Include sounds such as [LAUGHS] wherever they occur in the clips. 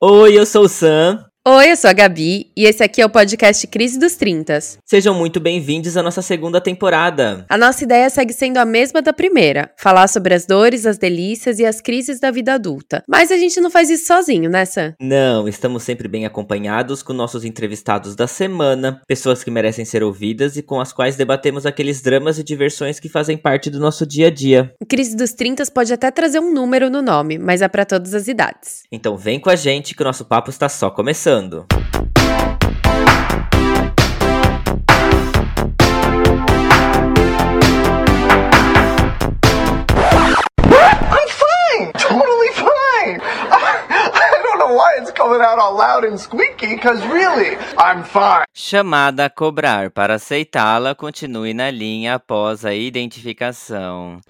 Oi, eu sou o Sam. Oi, eu sou a Gabi e esse aqui é o podcast Crise dos Trintas. Sejam muito bem-vindos à nossa segunda temporada. A nossa ideia segue sendo a mesma da primeira: falar sobre as dores, as delícias e as crises da vida adulta. Mas a gente não faz isso sozinho, né, Sam? Não, estamos sempre bem acompanhados com nossos entrevistados da semana, pessoas que merecem ser ouvidas e com as quais debatemos aqueles dramas e diversões que fazem parte do nosso dia a dia. O Crise dos Trintas pode até trazer um número no nome, mas é para todas as idades. Então vem com a gente que o nosso papo está só começando. I'm fine, totally fine. I don't know why it's coming out all loud and squeaky, because really, I'm fine. Chamada a cobrar. Para aceitá-la, continue na linha após a identificação.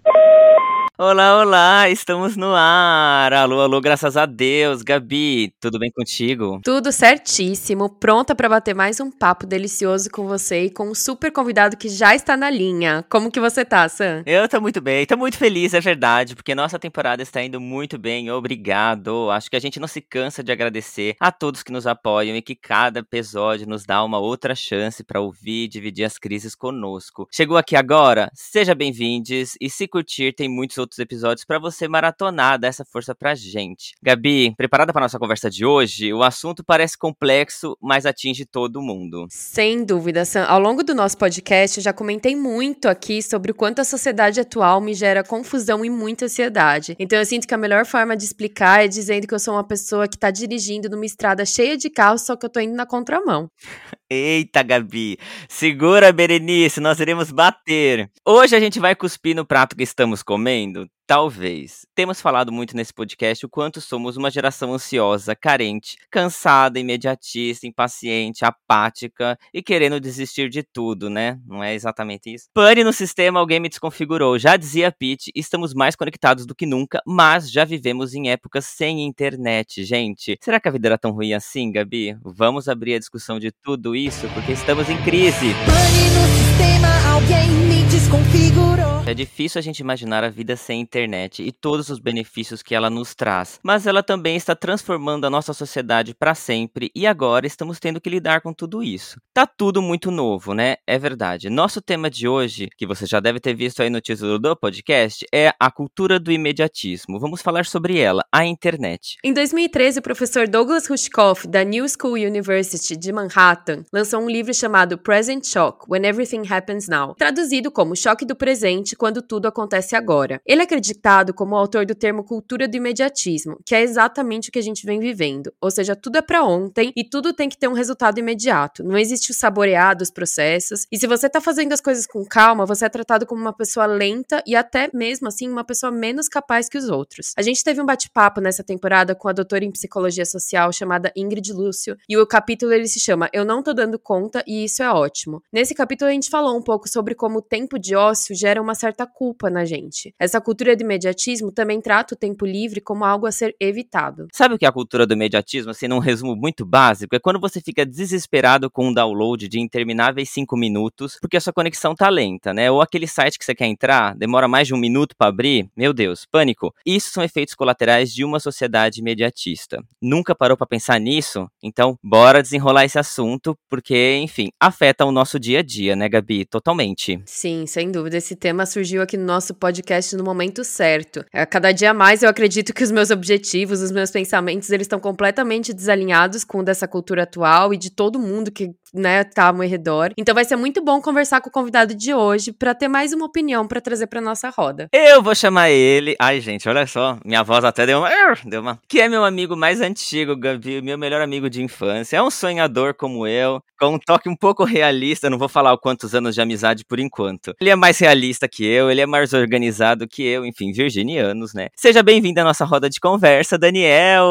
Olá, olá, estamos no ar. Alô, alô, graças a Deus. Gabi, tudo bem contigo? Tudo certíssimo, pronta para bater mais um papo delicioso com você e com um super convidado que já está na linha. Como que você tá, Sam? Eu tô muito bem, tô muito feliz, é verdade, porque nossa temporada está indo muito bem. Obrigado. Acho que a gente não se cansa de agradecer a todos que nos apoiam e que cada episódio nos dá uma outra chance para ouvir e dividir as crises conosco. Chegou aqui agora? Seja bem-vindos e se curtir, tem muitos outros outros episódios para você maratonar, dar essa força pra gente. Gabi, preparada para nossa conversa de hoje? O assunto parece complexo, mas atinge todo mundo. Sem dúvida, Sam. Ao longo do nosso podcast, eu já comentei muito aqui sobre o quanto a sociedade atual me gera confusão e muita ansiedade. Então eu sinto que a melhor forma de explicar é dizendo que eu sou uma pessoa que tá dirigindo numa estrada cheia de carros, só que eu tô indo na contramão. [LAUGHS] Eita, Gabi, segura, Berenice, nós iremos bater. Hoje a gente vai cuspir no prato que estamos comendo? the Talvez. Temos falado muito nesse podcast o quanto somos uma geração ansiosa, carente, cansada, imediatista, impaciente, apática e querendo desistir de tudo, né? Não é exatamente isso? Pane no sistema, alguém me desconfigurou. Já dizia Pete, estamos mais conectados do que nunca, mas já vivemos em épocas sem internet, gente. Será que a vida era tão ruim assim, Gabi? Vamos abrir a discussão de tudo isso porque estamos em crise. Pane no sistema, alguém me desconfigurou. É difícil a gente imaginar a vida sem internet e todos os benefícios que ela nos traz, mas ela também está transformando a nossa sociedade para sempre e agora estamos tendo que lidar com tudo isso. Tá tudo muito novo, né? É verdade. Nosso tema de hoje, que você já deve ter visto aí no título do podcast, é a cultura do imediatismo. Vamos falar sobre ela, a internet. Em 2013, o professor Douglas Rushkoff, da New School University de Manhattan, lançou um livro chamado Present Shock: When Everything Happens Now, traduzido como Choque do Presente quando tudo acontece agora. Ele é acreditado como autor do termo cultura do imediatismo, que é exatamente o que a gente vem vivendo. Ou seja, tudo é para ontem e tudo tem que ter um resultado imediato. Não existe o saborear dos processos. E se você tá fazendo as coisas com calma, você é tratado como uma pessoa lenta e até mesmo assim uma pessoa menos capaz que os outros. A gente teve um bate-papo nessa temporada com a doutora em psicologia social chamada Ingrid Lúcio, e o capítulo ele se chama Eu não tô dando conta e isso é ótimo. Nesse capítulo a gente falou um pouco sobre como o tempo de ócio gera uma certa culpa na gente. Essa cultura do imediatismo também trata o tempo livre como algo a ser evitado. Sabe o que é a cultura do imediatismo, assim, num resumo muito básico? É quando você fica desesperado com um download de intermináveis 5 minutos, porque a sua conexão tá lenta, né? Ou aquele site que você quer entrar, demora mais de um minuto para abrir. Meu Deus, pânico. Isso são efeitos colaterais de uma sociedade imediatista. Nunca parou para pensar nisso? Então, bora desenrolar esse assunto, porque, enfim, afeta o nosso dia a dia, né, Gabi? Totalmente. Sim, sem dúvida. Esse tema surgiu aqui no nosso podcast no momento certo. A cada dia mais eu acredito que os meus objetivos, os meus pensamentos, eles estão completamente desalinhados com o dessa cultura atual e de todo mundo que né, tá ao meu redor. Então vai ser muito bom conversar com o convidado de hoje para ter mais uma opinião para trazer para nossa roda. Eu vou chamar ele. Ai, gente, olha só, minha voz até deu uma, deu uma. Que é meu amigo mais antigo, Gabi, meu melhor amigo de infância. É um sonhador como eu, com um toque um pouco realista, não vou falar o quantos anos de amizade por enquanto. Ele é mais realista que eu, ele é mais organizado que eu, enfim, virginianos, né? Seja bem-vindo à nossa roda de conversa, Daniel.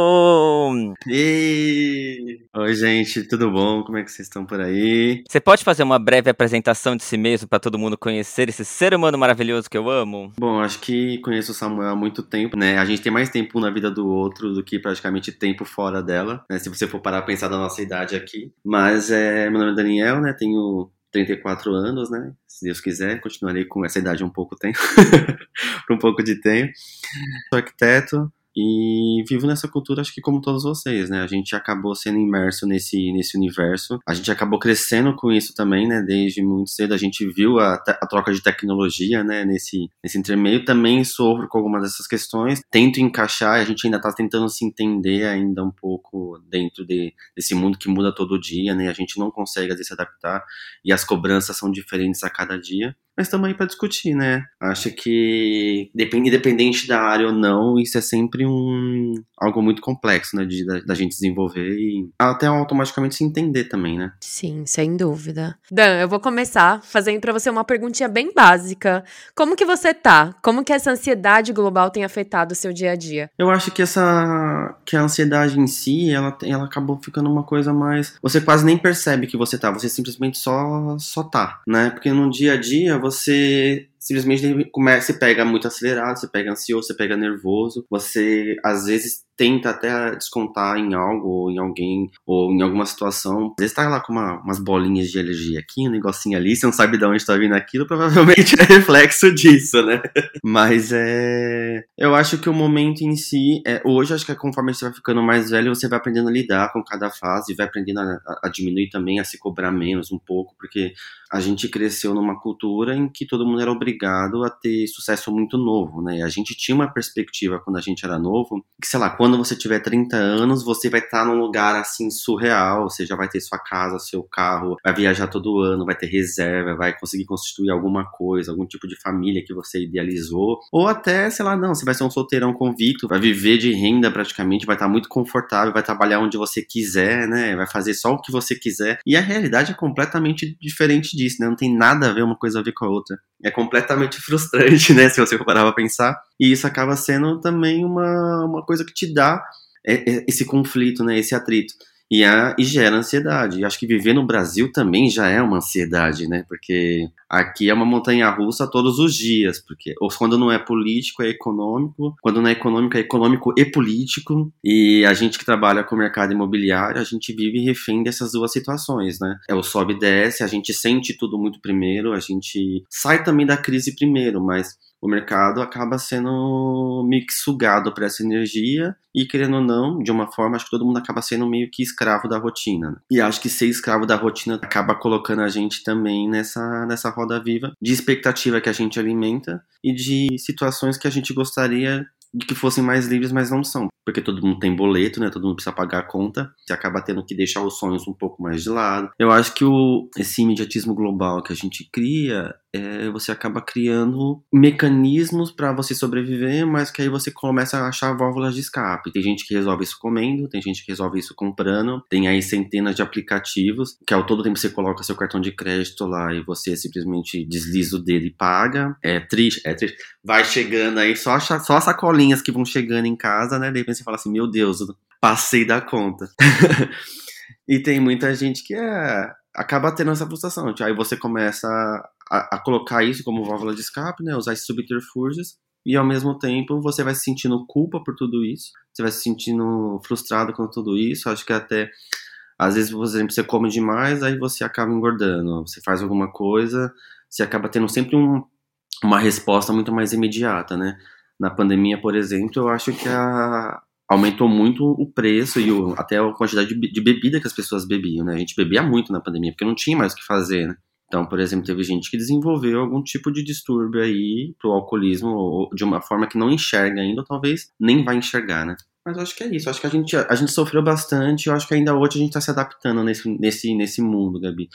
E... Oi, gente, tudo bom? Como é que vocês estão por aí? Você pode fazer uma breve apresentação de si mesmo para todo mundo conhecer esse ser humano maravilhoso que eu amo? Bom, acho que conheço o Samuel há muito tempo, né? A gente tem mais tempo na vida do outro do que praticamente tempo fora dela, né? Se você for parar a pensar da nossa idade aqui. Mas é, meu nome é Daniel, né? Tenho 34 anos, né? Se Deus quiser, continuarei com essa idade um pouco tempo, [LAUGHS] por um pouco de tempo. Sou arquiteto, E vivo nessa cultura, acho que como todos vocês, né? A gente acabou sendo imerso nesse, nesse universo. A gente acabou crescendo com isso também, né? Desde muito cedo a gente viu a, a troca de tecnologia, né? Nesse, nesse intermeio. Também sofro com algumas dessas questões. Tento encaixar, a gente ainda tá tentando se entender ainda um pouco dentro de, desse mundo que muda todo dia, né? A gente não consegue, às vezes, se adaptar. E as cobranças são diferentes a cada dia mas estamos aí para discutir, né? Acho que, independente da área ou não, isso é sempre um algo muito complexo, né? De, da, da gente desenvolver e até automaticamente se entender também, né? Sim, sem dúvida. Dan, eu vou começar fazendo para você uma perguntinha bem básica. Como que você tá? Como que essa ansiedade global tem afetado o seu dia a dia? Eu acho que essa que a ansiedade em si, ela, ela acabou ficando uma coisa mais. Você quase nem percebe que você tá, você simplesmente só só tá, né? Porque no dia a dia você simplesmente começa, pega muito acelerado, você pega ansioso, você pega nervoso, você às vezes tenta até descontar em algo, ou em alguém, ou em alguma situação. Às vezes tá lá com uma, umas bolinhas de alergia aqui, um negocinho ali, você não sabe de onde tá vindo aquilo, provavelmente [LAUGHS] é reflexo disso, né? Mas é. Eu acho que o momento em si, é, hoje acho que conforme você vai ficando mais velho, você vai aprendendo a lidar com cada fase, vai aprendendo a, a diminuir também, a se cobrar menos um pouco, porque a gente cresceu numa cultura em que todo mundo era obrigado a ter sucesso muito novo, né? A gente tinha uma perspectiva quando a gente era novo, que sei lá, quando você tiver 30 anos, você vai estar num lugar assim surreal, você já vai ter sua casa, seu carro, vai viajar todo ano, vai ter reserva, vai conseguir constituir alguma coisa, algum tipo de família que você idealizou, ou até, sei lá, não, você vai ser um solteirão convicto, vai viver de renda praticamente, vai estar muito confortável, vai trabalhar onde você quiser, né? Vai fazer só o que você quiser. E a realidade é completamente diferente disso, né? Não tem nada a ver uma coisa a ver com a outra. É completamente frustrante, [LAUGHS] né? Se você parar pra pensar. E isso acaba sendo também uma, uma coisa que te dá é, é, esse conflito, né? Esse atrito. E, e gera ansiedade. E acho que viver no Brasil também já é uma ansiedade, né? Porque aqui é uma montanha russa todos os dias. Porque ou quando não é político, é econômico. Quando não é econômico, é econômico e político. E a gente que trabalha com o mercado imobiliário, a gente vive refém dessas duas situações, né? É o sobe e desce, a gente sente tudo muito primeiro, a gente sai também da crise primeiro, mas o mercado acaba sendo meio que sugado para essa energia e, querendo ou não, de uma forma, acho que todo mundo acaba sendo meio que escravo da rotina. Né? E acho que ser escravo da rotina acaba colocando a gente também nessa, nessa roda viva de expectativa que a gente alimenta e de situações que a gente gostaria de que fossem mais livres, mas não são. Porque todo mundo tem boleto, né? Todo mundo precisa pagar a conta. Você acaba tendo que deixar os sonhos um pouco mais de lado. Eu acho que o, esse imediatismo global que a gente cria é, você acaba criando mecanismos para você sobreviver, mas que aí você começa a achar válvulas de escape. Tem gente que resolve isso comendo, tem gente que resolve isso comprando, tem aí centenas de aplicativos que ao todo tempo você coloca seu cartão de crédito lá e você simplesmente desliza o dedo e paga. É triste, é triste. Vai chegando aí só, só as sacolinhas que vão chegando em casa, né? De repente você fala assim: meu Deus, passei da conta. [LAUGHS] e tem muita gente que é acaba tendo essa frustração. Aí você começa a, a, colocar isso como válvula de escape, né? Usar esses subterfúgios. E ao mesmo tempo você vai se sentindo culpa por tudo isso. Você vai se sentindo frustrado com tudo isso. Acho que até às vezes, por exemplo, você come demais, aí você acaba engordando. Você faz alguma coisa, você acaba tendo sempre um, uma resposta muito mais imediata, né? Na pandemia, por exemplo, eu acho que a, aumentou muito o preço e o, até a quantidade de, de, bebida que as pessoas bebiam, né? A gente bebia muito na pandemia, porque não tinha mais o que fazer, né? Então, por exemplo, teve gente que desenvolveu algum tipo de distúrbio aí pro alcoolismo, de uma forma que não enxerga ainda, ou talvez nem vai enxergar, né? Mas eu acho que é isso. Eu acho que a gente, a gente sofreu bastante. Eu acho que ainda hoje a gente está se adaptando nesse, nesse, nesse mundo, Gabi.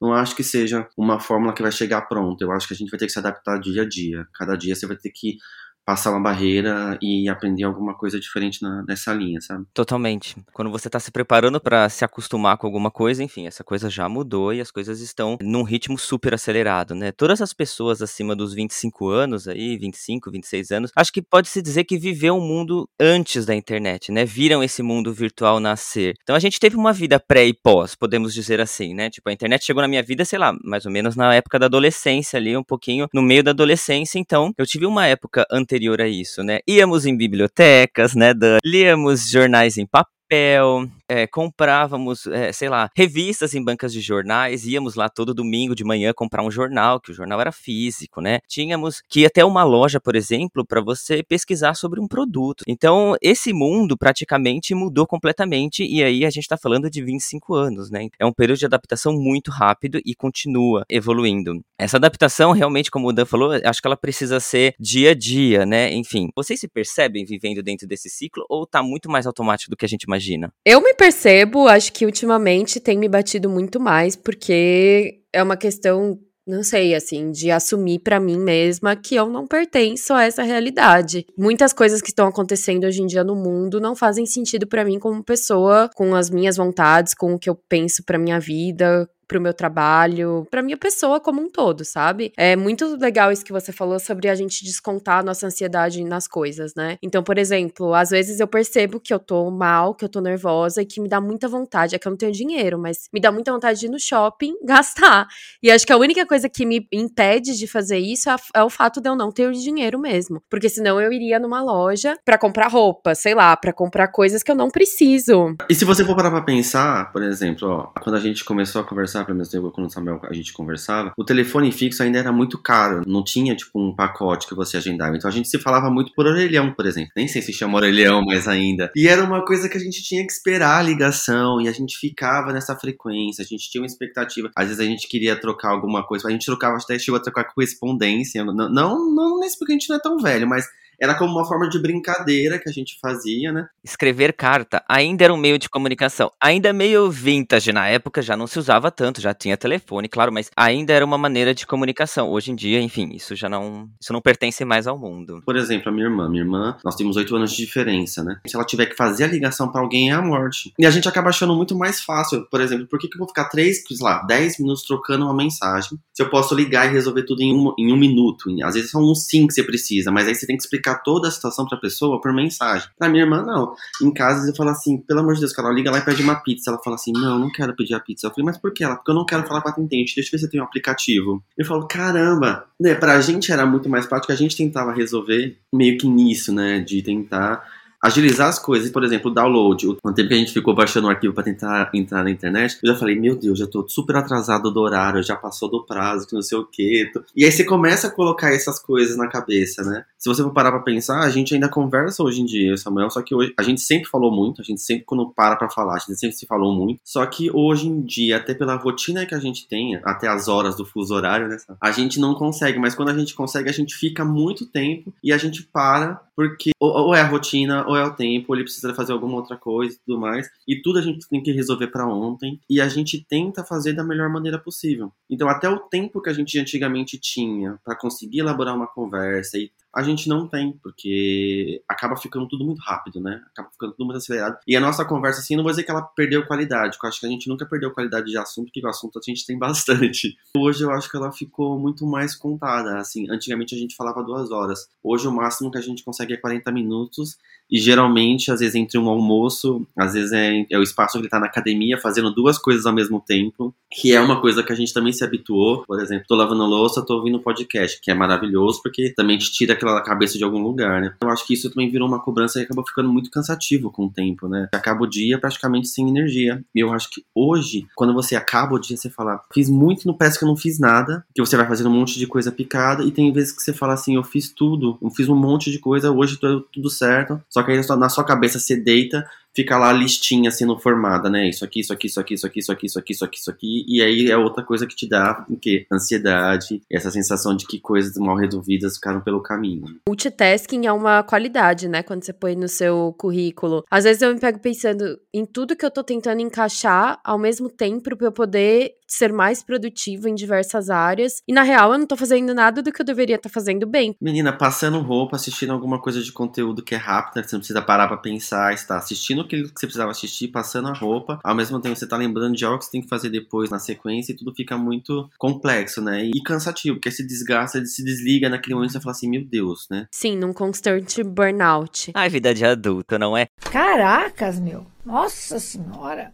Não acho que seja uma fórmula que vai chegar pronta. Eu acho que a gente vai ter que se adaptar dia a dia. Cada dia você vai ter que passar uma barreira e aprender alguma coisa diferente na, nessa linha, sabe? Totalmente. Quando você tá se preparando para se acostumar com alguma coisa, enfim, essa coisa já mudou e as coisas estão num ritmo super acelerado, né? Todas as pessoas acima dos 25 anos aí, 25, 26 anos, acho que pode se dizer que viveu um mundo antes da internet, né? Viram esse mundo virtual nascer. Então a gente teve uma vida pré e pós, podemos dizer assim, né? Tipo, a internet chegou na minha vida, sei lá, mais ou menos na época da adolescência ali, um pouquinho no meio da adolescência, então eu tive uma época anterior anterior a isso, né? Íamos em bibliotecas, né, Dan? Líamos jornais em papel, é, comprávamos, é, sei lá, revistas em bancas de jornais, íamos lá todo domingo de manhã comprar um jornal, que o jornal era físico, né? Tínhamos que ir até uma loja, por exemplo, para você pesquisar sobre um produto. Então, esse mundo praticamente mudou completamente e aí a gente está falando de 25 anos, né? É um período de adaptação muito rápido e continua evoluindo. Essa adaptação, realmente, como o Dan falou, acho que ela precisa ser dia a dia, né? Enfim, vocês se percebem vivendo dentro desse ciclo ou tá muito mais automático do que a gente imagina? Eu me percebo, acho que ultimamente tem me batido muito mais, porque é uma questão não sei, assim, de assumir para mim mesma que eu não pertenço a essa realidade. Muitas coisas que estão acontecendo hoje em dia no mundo não fazem sentido para mim como pessoa, com as minhas vontades, com o que eu penso para minha vida, pro meu trabalho, pra minha pessoa como um todo, sabe? É muito legal isso que você falou sobre a gente descontar a nossa ansiedade nas coisas, né? Então, por exemplo, às vezes eu percebo que eu tô mal, que eu tô nervosa e que me dá muita vontade, é que eu não tenho dinheiro, mas me dá muita vontade de ir no shopping [LAUGHS] gastar. E acho que a única coisa que me impede de fazer isso é, é o fato de eu não ter dinheiro mesmo. Porque senão eu iria numa loja para comprar roupa, sei lá, para comprar coisas que eu não preciso. E se você for parar pra pensar, por exemplo, ó, quando a gente começou a conversar conversar, pelo menos eu quando o Samuel a gente conversava, o telefone fixo ainda era muito caro, não tinha tipo um pacote que você agendava. Então a gente se falava muito por orelhão, por exemplo. Nem sei se chama orelhão mais ainda. E era uma coisa que a gente tinha que esperar a ligação e a gente ficava nessa frequência, a gente tinha uma expectativa. Às vezes a gente queria trocar alguma coisa, a gente trocava até chegou a trocar correspondência. Não, não, não nesse porque a gente não é tão velho, mas era como uma forma de brincadeira que a gente fazia, né? Escrever carta ainda era um meio de comunicação, ainda meio vintage na época, já não se usava tanto, já tinha telefone, claro, mas ainda era uma maneira de comunicação. Hoje em dia, enfim, isso já não, isso não pertence mais ao mundo. Por exemplo, a minha irmã, minha irmã, nós temos oito anos de diferença, né? Se ela tiver que fazer a ligação para alguém é a morte. E a gente acaba achando muito mais fácil, por exemplo, por que, que eu vou ficar três, sei lá, dez minutos trocando uma mensagem se eu posso ligar e resolver tudo em um, em um minuto? Às vezes são uns sim que você precisa, mas aí você tem que explicar explicar toda a situação pra pessoa por mensagem. Pra minha irmã, não. Em casa, eu falo assim, pelo amor de Deus, cara, liga lá e pede uma pizza. Ela fala assim, não, não quero pedir a pizza. Eu falei, mas por que ela? Porque eu não quero falar com a atendente, deixa eu ver se tem um aplicativo. Eu falo, caramba, né, pra gente era muito mais prático, a gente tentava resolver meio que nisso, né, de tentar agilizar as coisas. Por exemplo, o download. O tempo que a gente ficou baixando o arquivo para tentar entrar na internet, eu já falei, meu Deus, já tô super atrasado do horário, já passou do prazo, que não sei o quê. E aí você começa a colocar essas coisas na cabeça, né? Se você for parar pra pensar, a gente ainda conversa hoje em dia, Samuel, só que hoje a gente sempre falou muito, a gente sempre, quando para pra falar, a gente sempre se falou muito. Só que hoje em dia, até pela rotina que a gente tem, até as horas do fuso horário, né? A gente não consegue, mas quando a gente consegue, a gente fica muito tempo e a gente para porque ou, é a rotina, ou é o tempo, ele precisa fazer alguma outra coisa e tudo mais. E tudo a gente tem que resolver para ontem. E a gente tenta fazer da melhor maneira possível. Então, até o tempo que a gente antigamente tinha para conseguir elaborar uma conversa e a gente não tem, porque acaba ficando tudo muito rápido, né? Acaba ficando tudo muito acelerado. E a nossa conversa, assim, não vou dizer que ela perdeu qualidade, porque eu acho que a gente nunca perdeu qualidade de assunto, porque o assunto a gente tem [LAUGHS] bastante. Hoje eu acho que ela ficou muito mais contada, assim. Antigamente a gente falava duas horas. Hoje o máximo que a gente consegue é 40 minutos, e geralmente, às vezes, entre um almoço, às vezes é, é o espaço que ele tá na academia fazendo duas coisas ao mesmo tempo, que é uma coisa que a gente também se habituou. Por exemplo, tô lavando louça, tô ouvindo podcast, que é maravilhoso, porque também te tira aquela cabeça de algum lugar, né? Eu acho que isso também virou uma cobrança e acabou ficando muito cansativo com o tempo, né? Acaba o dia praticamente sem energia. E eu acho que hoje, quando você acaba o dia, você fala, fiz muito, não parece que eu não fiz nada, que você vai fazendo um monte de coisa picada, e tem vezes que você fala assim, eu fiz tudo, eu fiz um monte de coisa, hoje tô tudo certo, só que aí na sua cabeça você deita, fica lá a listinha sendo formada, né? Isso aqui, isso aqui, isso aqui, isso aqui, isso aqui, isso aqui, isso aqui, isso aqui. E aí é outra coisa que te dá o quê? Ansiedade, essa sensação de que coisas mal resolvidas ficaram pelo caminho. Multitasking é uma qualidade, né? Quando você põe no seu currículo. Às vezes eu me pego pensando em tudo que eu tô tentando encaixar ao mesmo tempo para eu poder ser mais produtiva em diversas áreas. E na real, eu não tô fazendo nada do que eu deveria estar tá fazendo bem. Menina, passando roupa, assistindo alguma coisa de conteúdo que é rápida, que você não precisa parar pra pensar, está assistindo aquilo que você precisava assistir, passando a roupa, ao mesmo tempo você tá lembrando de algo que você tem que fazer depois na sequência e tudo fica muito complexo, né? E cansativo, porque se desgasta, se desliga naquele momento e você fala assim, meu Deus, né? Sim, num constante burnout. Ai, vida de adulto, não é? Caracas, meu. Nossa senhora.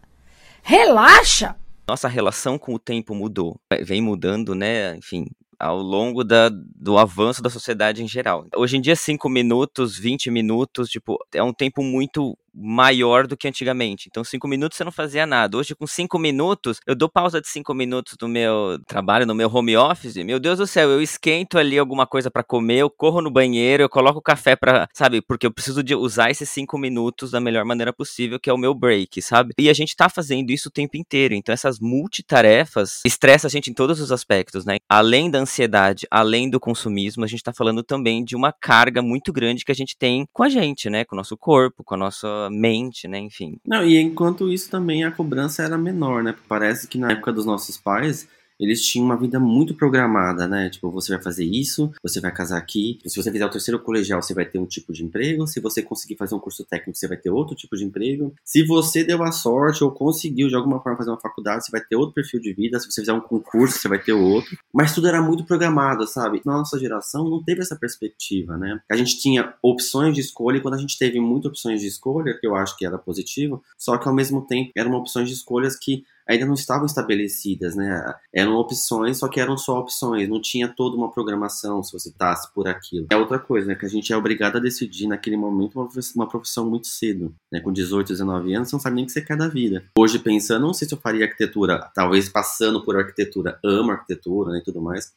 Relaxa! Nossa relação com o tempo mudou. Vem mudando, né? Enfim, ao longo da, do avanço da sociedade em geral. Hoje em dia, 5 minutos, 20 minutos, tipo, é um tempo muito maior do que antigamente. Então, cinco minutos você não fazia nada. Hoje, com cinco minutos, eu dou pausa de cinco minutos no meu trabalho, no meu home office. Meu Deus do céu, eu esquento ali alguma coisa para comer, eu corro no banheiro, eu coloco o café para, sabe, porque eu preciso de usar esses cinco minutos da melhor maneira possível, que é o meu break, sabe? E a gente tá fazendo isso o tempo inteiro. Então, essas multitarefas estressa a gente em todos os aspectos, né? Além da ansiedade, além do consumismo, a gente tá falando também de uma carga muito grande que a gente tem com a gente, né? Com o nosso corpo, com a nossa mente, né? Enfim. Não, e enquanto isso também a cobrança era menor, né? Parece que na época dos nossos pais eles tinham uma vida muito programada, né? Tipo, você vai fazer isso, você vai casar aqui. Se você fizer o terceiro colegial, você vai ter um tipo de emprego. Se você conseguir fazer um curso técnico, você vai ter outro tipo de emprego. Se você deu a sorte ou conseguiu de alguma forma fazer uma faculdade, você vai ter outro perfil de vida. Se você fizer um concurso, você vai ter outro. Mas tudo era muito programado, sabe? Nossa geração não teve essa perspectiva, né? A gente tinha opções de escolha e quando a gente teve muitas opções de escolha, que eu acho que era positivo, só que ao mesmo tempo eram opções de escolhas que ainda não estavam estabelecidas, né? Eram opções, só que eram só opções, não tinha toda uma programação se você tasse por aquilo. É outra coisa, né? Que a gente é obrigado a decidir naquele momento uma profissão muito cedo, né? Com 18, 19 anos, você não sabe nem o que você quer da vida. Hoje, pensando, não sei se eu faria arquitetura, talvez passando por arquitetura, amo arquitetura né, e tudo mais,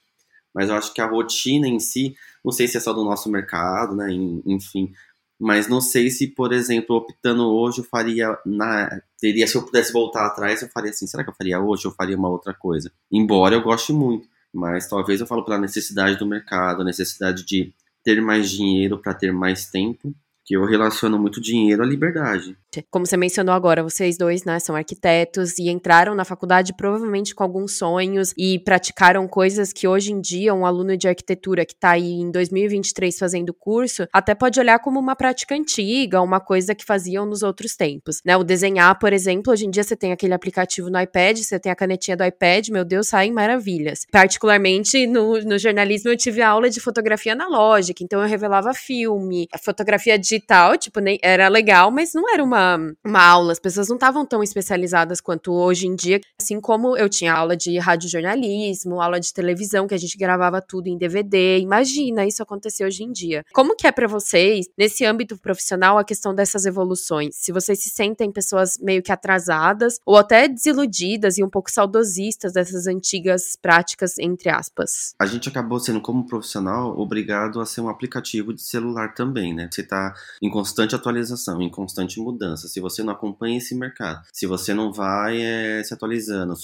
mas eu acho que a rotina em si, não sei se é só do nosso mercado, né? Enfim, mas não sei se, por exemplo, optando hoje, eu faria na teria se eu pudesse voltar atrás, eu faria assim, será que eu faria hoje ou faria uma outra coisa? Embora eu goste muito, mas talvez eu falo pela necessidade do mercado, a necessidade de ter mais dinheiro para ter mais tempo que eu relaciono muito dinheiro à liberdade. Como você mencionou agora, vocês dois, né, são arquitetos e entraram na faculdade provavelmente com alguns sonhos e praticaram coisas que hoje em dia um aluno de arquitetura que está aí em 2023 fazendo curso, até pode olhar como uma prática antiga, uma coisa que faziam nos outros tempos, né? O desenhar, por exemplo, hoje em dia você tem aquele aplicativo no iPad, você tem a canetinha do iPad, meu Deus, saem maravilhas. Particularmente no, no jornalismo eu tive aula de fotografia analógica, então eu revelava filme, a fotografia de digital, tipo, nem, era legal, mas não era uma, uma aula. As pessoas não estavam tão especializadas quanto hoje em dia. Assim como eu tinha aula de radiojornalismo, aula de televisão, que a gente gravava tudo em DVD. Imagina isso acontecer hoje em dia. Como que é para vocês, nesse âmbito profissional, a questão dessas evoluções? Se vocês se sentem pessoas meio que atrasadas ou até desiludidas e um pouco saudosistas dessas antigas práticas, entre aspas. A gente acabou sendo, como profissional, obrigado a ser um aplicativo de celular também, né? Você tá em constante atualização, em constante mudança. Se você não acompanha esse mercado, se você não vai é, se atualizando,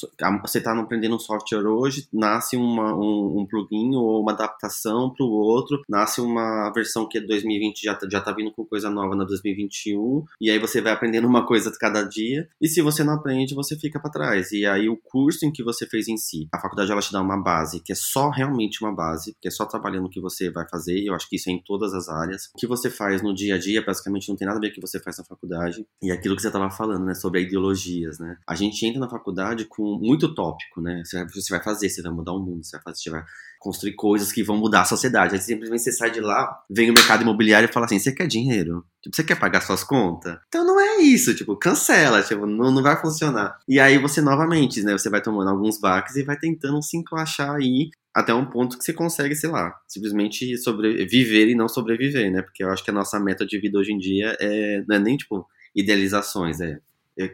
você está aprendendo um software hoje, nasce uma, um, um plugin ou uma adaptação para o outro, nasce uma versão que é 2020 já, tá, já tá vindo com coisa nova na 2021, e aí você vai aprendendo uma coisa cada dia, e se você não aprende, você fica para trás. E aí o curso em que você fez em si, a faculdade ela te dá uma base, que é só realmente uma base, que é só trabalhando o que você vai fazer, e eu acho que isso é em todas as áreas. O que você faz no dia dia a dia basicamente não tem nada a ver com o que você faz na faculdade. E aquilo que você estava falando, né, sobre ideologias, né? A gente entra na faculdade com muito tópico, né? Você vai fazer, você vai mudar o mundo, você vai fazer, você vai construir coisas que vão mudar a sociedade. Aí simplesmente você sai de lá, vem o mercado imobiliário e fala assim: você quer dinheiro? Tipo, você quer pagar suas contas? Então não é isso, tipo, cancela, tipo, não, não vai funcionar. E aí você novamente, né? Você vai tomando alguns baques e vai tentando se encaixar aí até um ponto que você consegue, sei lá, simplesmente sobreviver e não sobreviver, né? Porque eu acho que a nossa meta de vida hoje em dia é, não é nem, tipo, idealizações, é é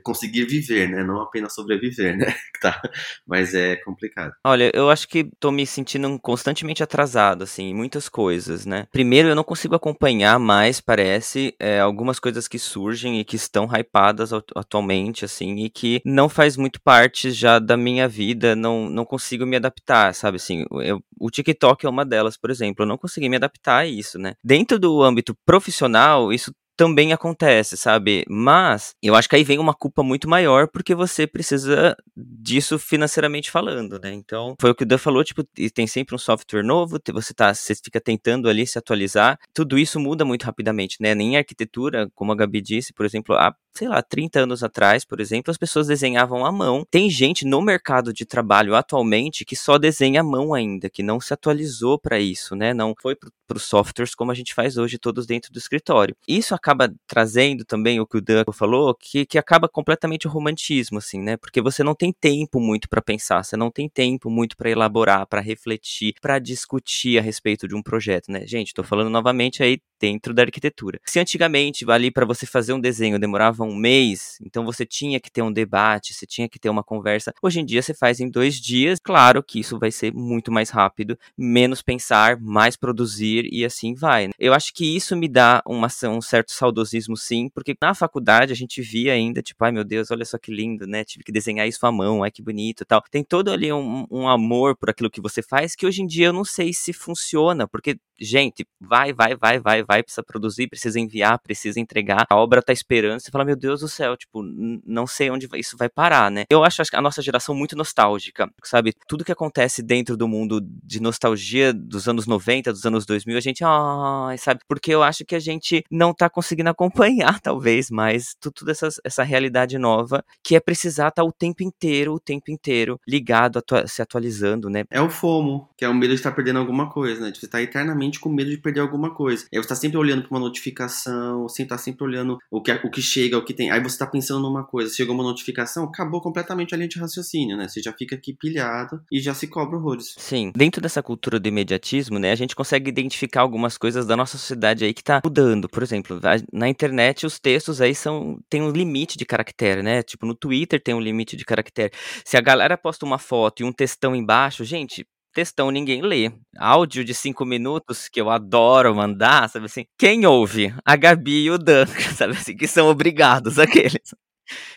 conseguir viver, né? Não apenas sobreviver, né? [LAUGHS] tá. Mas é complicado. Olha, eu acho que tô me sentindo constantemente atrasado, assim, em muitas coisas, né? Primeiro, eu não consigo acompanhar mais, parece, é, algumas coisas que surgem e que estão hypadas atualmente, assim, e que não faz muito parte já da minha vida, não, não consigo me adaptar, sabe? Assim, eu, o TikTok é uma delas, por exemplo, eu não consegui me adaptar a isso, né? Dentro do âmbito profissional, isso também acontece, sabe? Mas eu acho que aí vem uma culpa muito maior porque você precisa disso financeiramente falando, né? Então, foi o que o Dan falou, tipo, tem sempre um software novo, você tá, você fica tentando ali se atualizar. Tudo isso muda muito rapidamente, né? Nem arquitetura, como a Gabi disse, por exemplo, há, sei lá, 30 anos atrás, por exemplo, as pessoas desenhavam à mão. Tem gente no mercado de trabalho atualmente que só desenha à mão ainda, que não se atualizou para isso, né? Não foi para os softwares como a gente faz hoje, todos dentro do escritório. Isso acaba trazendo também o que o Dan falou, que, que acaba completamente o romantismo, assim, né? Porque você não tem tempo muito para pensar, você não tem tempo muito para elaborar, para refletir, para discutir a respeito de um projeto, né? Gente, tô falando novamente aí dentro da arquitetura. Se antigamente ali para você fazer um desenho demorava um mês, então você tinha que ter um debate, você tinha que ter uma conversa. Hoje em dia você faz em dois dias. Claro que isso vai ser muito mais rápido, menos pensar, mais produzir e assim vai. Né? Eu acho que isso me dá uma, um certo saudosismo, sim, porque na faculdade a gente via ainda, tipo, ai meu Deus, olha só que lindo, né? Tive que desenhar isso à mão, ai que bonito tal. Tem todo ali um, um amor por aquilo que você faz que hoje em dia eu não sei se funciona, porque gente, vai, vai, vai, vai, vai, precisa produzir, precisa enviar, precisa entregar, a obra tá esperando, você fala, meu Deus do céu, tipo, não sei onde isso vai parar, né? Eu acho a nossa geração muito nostálgica, sabe? Tudo que acontece dentro do mundo de nostalgia dos anos 90, dos anos 2000, a gente, ai, sabe? Porque eu acho que a gente não tá conseguindo acompanhar, [LAUGHS] talvez, mais tudo essa, essa realidade nova, que é precisar estar tá o tempo inteiro, o tempo inteiro ligado, atua se atualizando, né? É o FOMO, que é o medo de estar perdendo alguma coisa, né? De estar tá eternamente com medo de perder alguma coisa. Aí você tá sempre olhando para uma notificação, você tá sempre olhando o que, o que chega, o que tem. Aí você tá pensando numa coisa, chegou uma notificação, acabou completamente a linha de raciocínio, né? Você já fica aqui pilhado e já se cobra horrores. Sim. Dentro dessa cultura do imediatismo, né, a gente consegue identificar algumas coisas da nossa sociedade aí que tá mudando. Por exemplo, na internet os textos aí são tem um limite de caractere, né? Tipo, no Twitter tem um limite de caractere. Se a galera posta uma foto e um textão embaixo, gente, textão ninguém lê. Áudio de cinco minutos, que eu adoro mandar, sabe assim? Quem ouve? A Gabi e o Dan, [LAUGHS] sabe assim? Que são obrigados [LAUGHS] aqueles.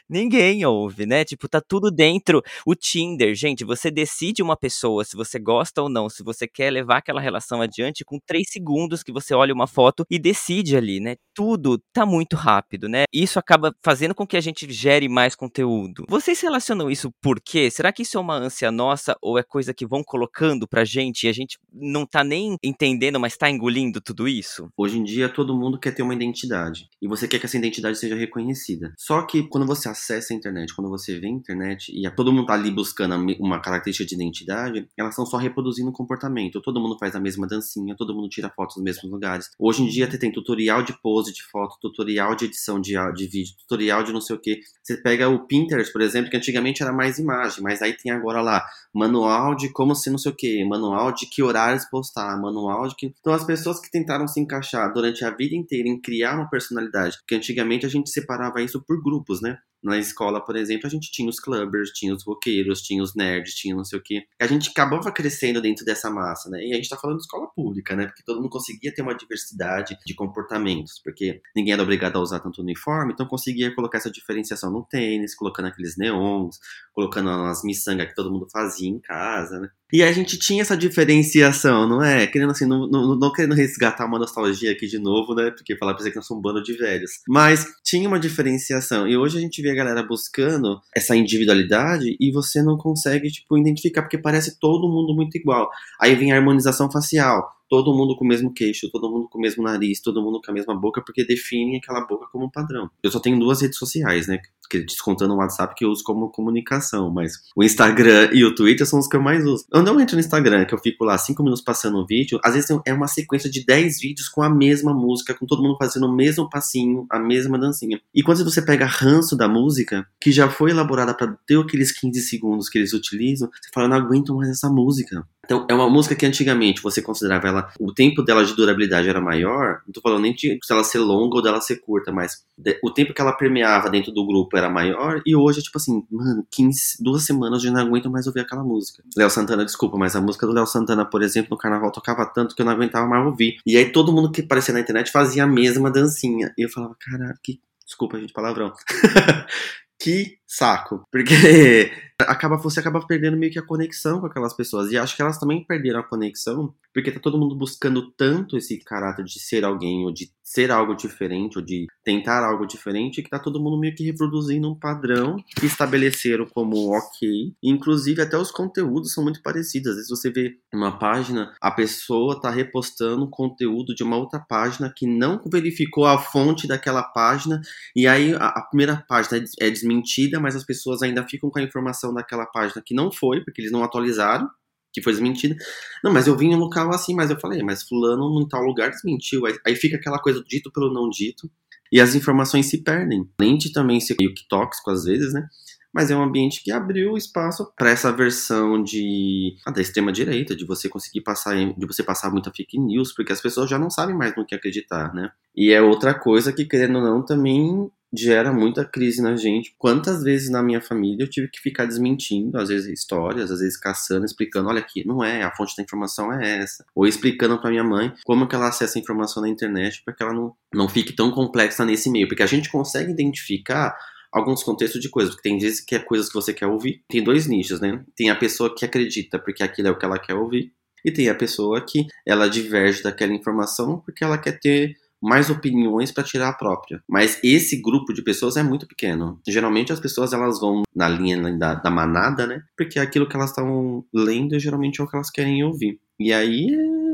Ninguém ouve, né? Tipo, tá tudo dentro. O Tinder, gente, você decide uma pessoa se você gosta ou não, se você quer levar aquela relação adiante com três segundos que você olha uma foto e decide ali, né? Tudo tá muito rápido, né? Isso acaba fazendo com que a gente gere mais conteúdo. Vocês relacionam isso por quê? Será que isso é uma ânsia nossa ou é coisa que vão colocando pra gente e a gente não tá nem entendendo, mas tá engolindo tudo isso? Hoje em dia todo mundo quer ter uma identidade e você quer que essa identidade seja reconhecida. Só que quando você acessa a internet, quando você vê a internet e todo mundo tá ali buscando uma característica de identidade, elas estão só reproduzindo o comportamento. Todo mundo faz a mesma dancinha, todo mundo tira fotos nos mesmos lugares. Hoje em dia tem tutorial de pose de foto, tutorial de edição de, de vídeo, tutorial de não sei o que. Você pega o Pinterest, por exemplo, que antigamente era mais imagem, mas aí tem agora lá manual de como ser não sei o que, manual de que horários postar, manual de que. Então as pessoas que tentaram se encaixar durante a vida inteira em criar uma personalidade, porque antigamente a gente separava isso por grupos, né? Na escola, por exemplo, a gente tinha os clubbers, tinha os roqueiros, tinha os nerds, tinha não sei o quê. A gente acabava crescendo dentro dessa massa, né? E a gente tá falando de escola pública, né? Porque todo mundo conseguia ter uma diversidade de comportamentos, porque ninguém era obrigado a usar tanto uniforme, então conseguia colocar essa diferenciação no tênis, colocando aqueles neons, colocando as miçangas que todo mundo fazia em casa, né? E a gente tinha essa diferenciação, não é? Querendo assim, não, não, não, querendo resgatar uma nostalgia aqui de novo, né? Porque falar pra você que nós somos um bando de velhos. Mas tinha uma diferenciação. E hoje a gente vê a galera buscando essa individualidade e você não consegue, tipo, identificar, porque parece todo mundo muito igual. Aí vem a harmonização facial todo mundo com o mesmo queixo, todo mundo com o mesmo nariz, todo mundo com a mesma boca, porque definem aquela boca como um padrão. Eu só tenho duas redes sociais, né? Descontando o WhatsApp que eu uso como comunicação, mas o Instagram e o Twitter são os que eu mais uso. Eu não entro no Instagram, que eu fico lá cinco minutos passando um vídeo, às vezes é uma sequência de 10 vídeos com a mesma música, com todo mundo fazendo o mesmo passinho, a mesma dancinha. E quando você pega ranço da música, que já foi elaborada para ter aqueles 15 segundos que eles utilizam, você fala, eu não aguento mais essa música. Então, é uma música que antigamente você considerava ela, o tempo dela de durabilidade era maior, não tô falando nem de ela ser longa ou dela ser curta, mas o tempo que ela permeava dentro do grupo era maior, e hoje é tipo assim, mano, 15, duas semanas eu já não aguento mais ouvir aquela música. Léo Santana, desculpa, mas a música do Léo Santana, por exemplo, no carnaval tocava tanto que eu não aguentava mais ouvir. E aí todo mundo que aparecia na internet fazia a mesma dancinha. E eu falava, caralho, que. Desculpa, gente, palavrão. [LAUGHS] que saco. Porque acaba, você acaba perdendo meio que a conexão com aquelas pessoas. E acho que elas também perderam a conexão, porque tá todo mundo buscando tanto esse caráter de ser alguém, ou de ser algo diferente, ou de tentar algo diferente, que tá todo mundo meio que reproduzindo um padrão que estabeleceram como ok. Inclusive, até os conteúdos são muito parecidos. Às vezes você vê uma página, a pessoa tá repostando conteúdo de uma outra página que não verificou a fonte daquela página, e aí a, a primeira página é desmentida, mas as pessoas ainda ficam com a informação daquela página que não foi, porque eles não atualizaram, que foi desmentida. Não, mas eu vim um local assim, mas eu falei, mas fulano em tal lugar desmentiu. Aí, aí fica aquela coisa dito pelo não dito, e as informações se perdem. Além de também ser meio que tóxico às vezes, né? mas é um ambiente que abriu espaço para essa versão de ah, da extrema direita, de você conseguir passar, de você passar muita fake news, porque as pessoas já não sabem mais no que acreditar, né? E é outra coisa que, querendo ou não, também gera muita crise na gente. Quantas vezes na minha família eu tive que ficar desmentindo, às vezes histórias, às vezes caçando, explicando, olha aqui, não é, a fonte da informação é essa. Ou explicando para minha mãe como que ela acessa a informação na internet para que ela não, não fique tão complexa nesse meio, porque a gente consegue identificar alguns contextos de coisas, porque tem vezes que é coisas que você quer ouvir. Tem dois nichos, né? Tem a pessoa que acredita porque aquilo é o que ela quer ouvir, e tem a pessoa que ela diverge daquela informação porque ela quer ter mais opiniões para tirar a própria. Mas esse grupo de pessoas é muito pequeno. Geralmente as pessoas elas vão na linha da, da manada, né? Porque aquilo que elas estão lendo geralmente é o que elas querem ouvir. E aí é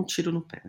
um tiro no pé.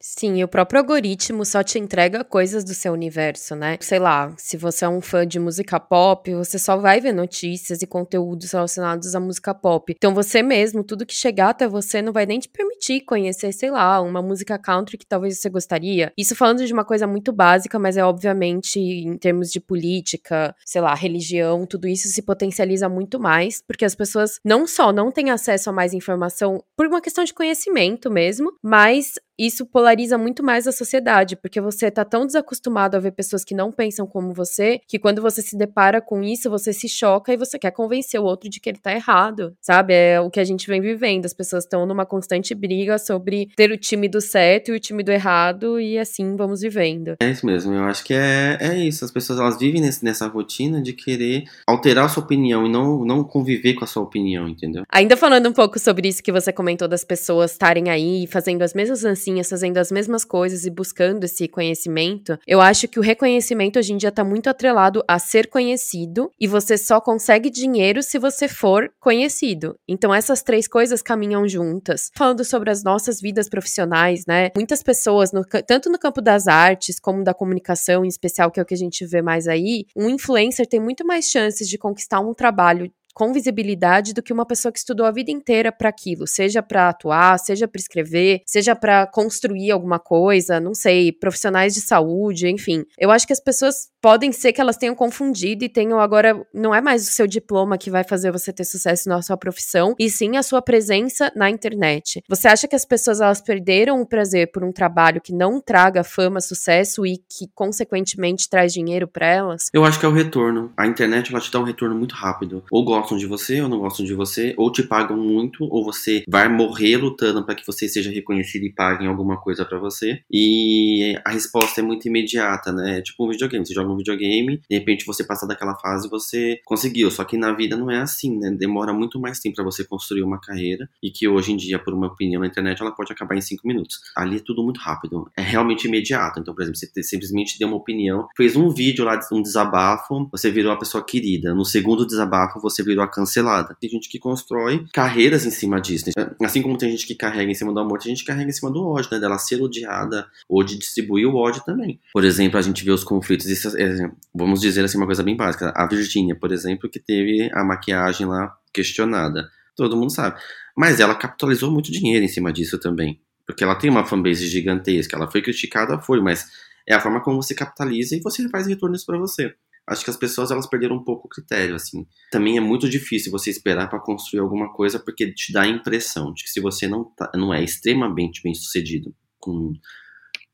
Sim, e o próprio algoritmo só te entrega coisas do seu universo, né? Sei lá, se você é um fã de música pop, você só vai ver notícias e conteúdos relacionados à música pop. Então você mesmo, tudo que chegar até você não vai nem te permitir conhecer, sei lá, uma música country que talvez você gostaria. Isso falando de uma coisa muito básica, mas é obviamente em termos de política, sei lá, religião, tudo isso se potencializa muito mais, porque as pessoas não só não têm acesso a mais informação por uma questão de conhecimento mesmo, mas isso polariza muito mais a sociedade, porque você tá tão desacostumado a ver pessoas que não pensam como você, que quando você se depara com isso, você se choca e você quer convencer o outro de que ele tá errado, sabe? É o que a gente vem vivendo. As pessoas estão numa constante briga sobre ter o time do certo e o time do errado, e assim vamos vivendo. É isso mesmo, eu acho que é, é isso. As pessoas elas vivem nesse, nessa rotina de querer alterar a sua opinião e não, não conviver com a sua opinião, entendeu? Ainda falando um pouco sobre isso que você comentou das pessoas estarem aí fazendo as mesmas ansiedades fazendo as mesmas coisas e buscando esse conhecimento, eu acho que o reconhecimento hoje em dia tá muito atrelado a ser conhecido e você só consegue dinheiro se você for conhecido. Então essas três coisas caminham juntas. Falando sobre as nossas vidas profissionais, né? Muitas pessoas, no, tanto no campo das artes como da comunicação, em especial, que é o que a gente vê mais aí, um influencer tem muito mais chances de conquistar um trabalho com visibilidade do que uma pessoa que estudou a vida inteira para aquilo, seja para atuar, seja para escrever, seja para construir alguma coisa, não sei, profissionais de saúde, enfim. Eu acho que as pessoas podem ser que elas tenham confundido e tenham agora não é mais o seu diploma que vai fazer você ter sucesso na sua profissão, e sim a sua presença na internet. Você acha que as pessoas elas perderam o prazer por um trabalho que não traga fama, sucesso e que consequentemente traz dinheiro para elas? Eu acho que é o retorno. A internet ela te dá um retorno muito rápido. Ou gostam de você ou não gostam de você, ou te pagam muito, ou você vai morrer lutando para que você seja reconhecido e paguem alguma coisa para você. E a resposta é muito imediata, né? É tipo um videogame. Você joga um videogame, de repente você passa daquela fase você conseguiu. Só que na vida não é assim, né? Demora muito mais tempo para você construir uma carreira e que hoje em dia, por uma opinião na internet, ela pode acabar em cinco minutos. Ali é tudo muito rápido. É realmente imediato. Então, por exemplo, você simplesmente deu uma opinião, fez um vídeo lá, um desabafo, você virou a pessoa querida. No segundo desabafo, você virou a cancelada. Tem gente que constrói carreiras em cima disso. Né? Assim como tem gente que carrega em cima do amor, tem gente que carrega em cima do ódio, né? Dela ser odiada ou de distribuir o ódio também. Por exemplo, a gente vê os conflitos. É, vamos dizer assim, uma coisa bem básica. A Virgínia, por exemplo, que teve a maquiagem lá questionada. Todo mundo sabe. Mas ela capitalizou muito dinheiro em cima disso também. Porque ela tem uma fanbase gigantesca. Ela foi criticada, foi, mas é a forma como você capitaliza e você faz retornos para você acho que as pessoas elas perderam um pouco o critério, assim. Também é muito difícil você esperar para construir alguma coisa porque te dá a impressão de que se você não, tá, não é extremamente bem sucedido com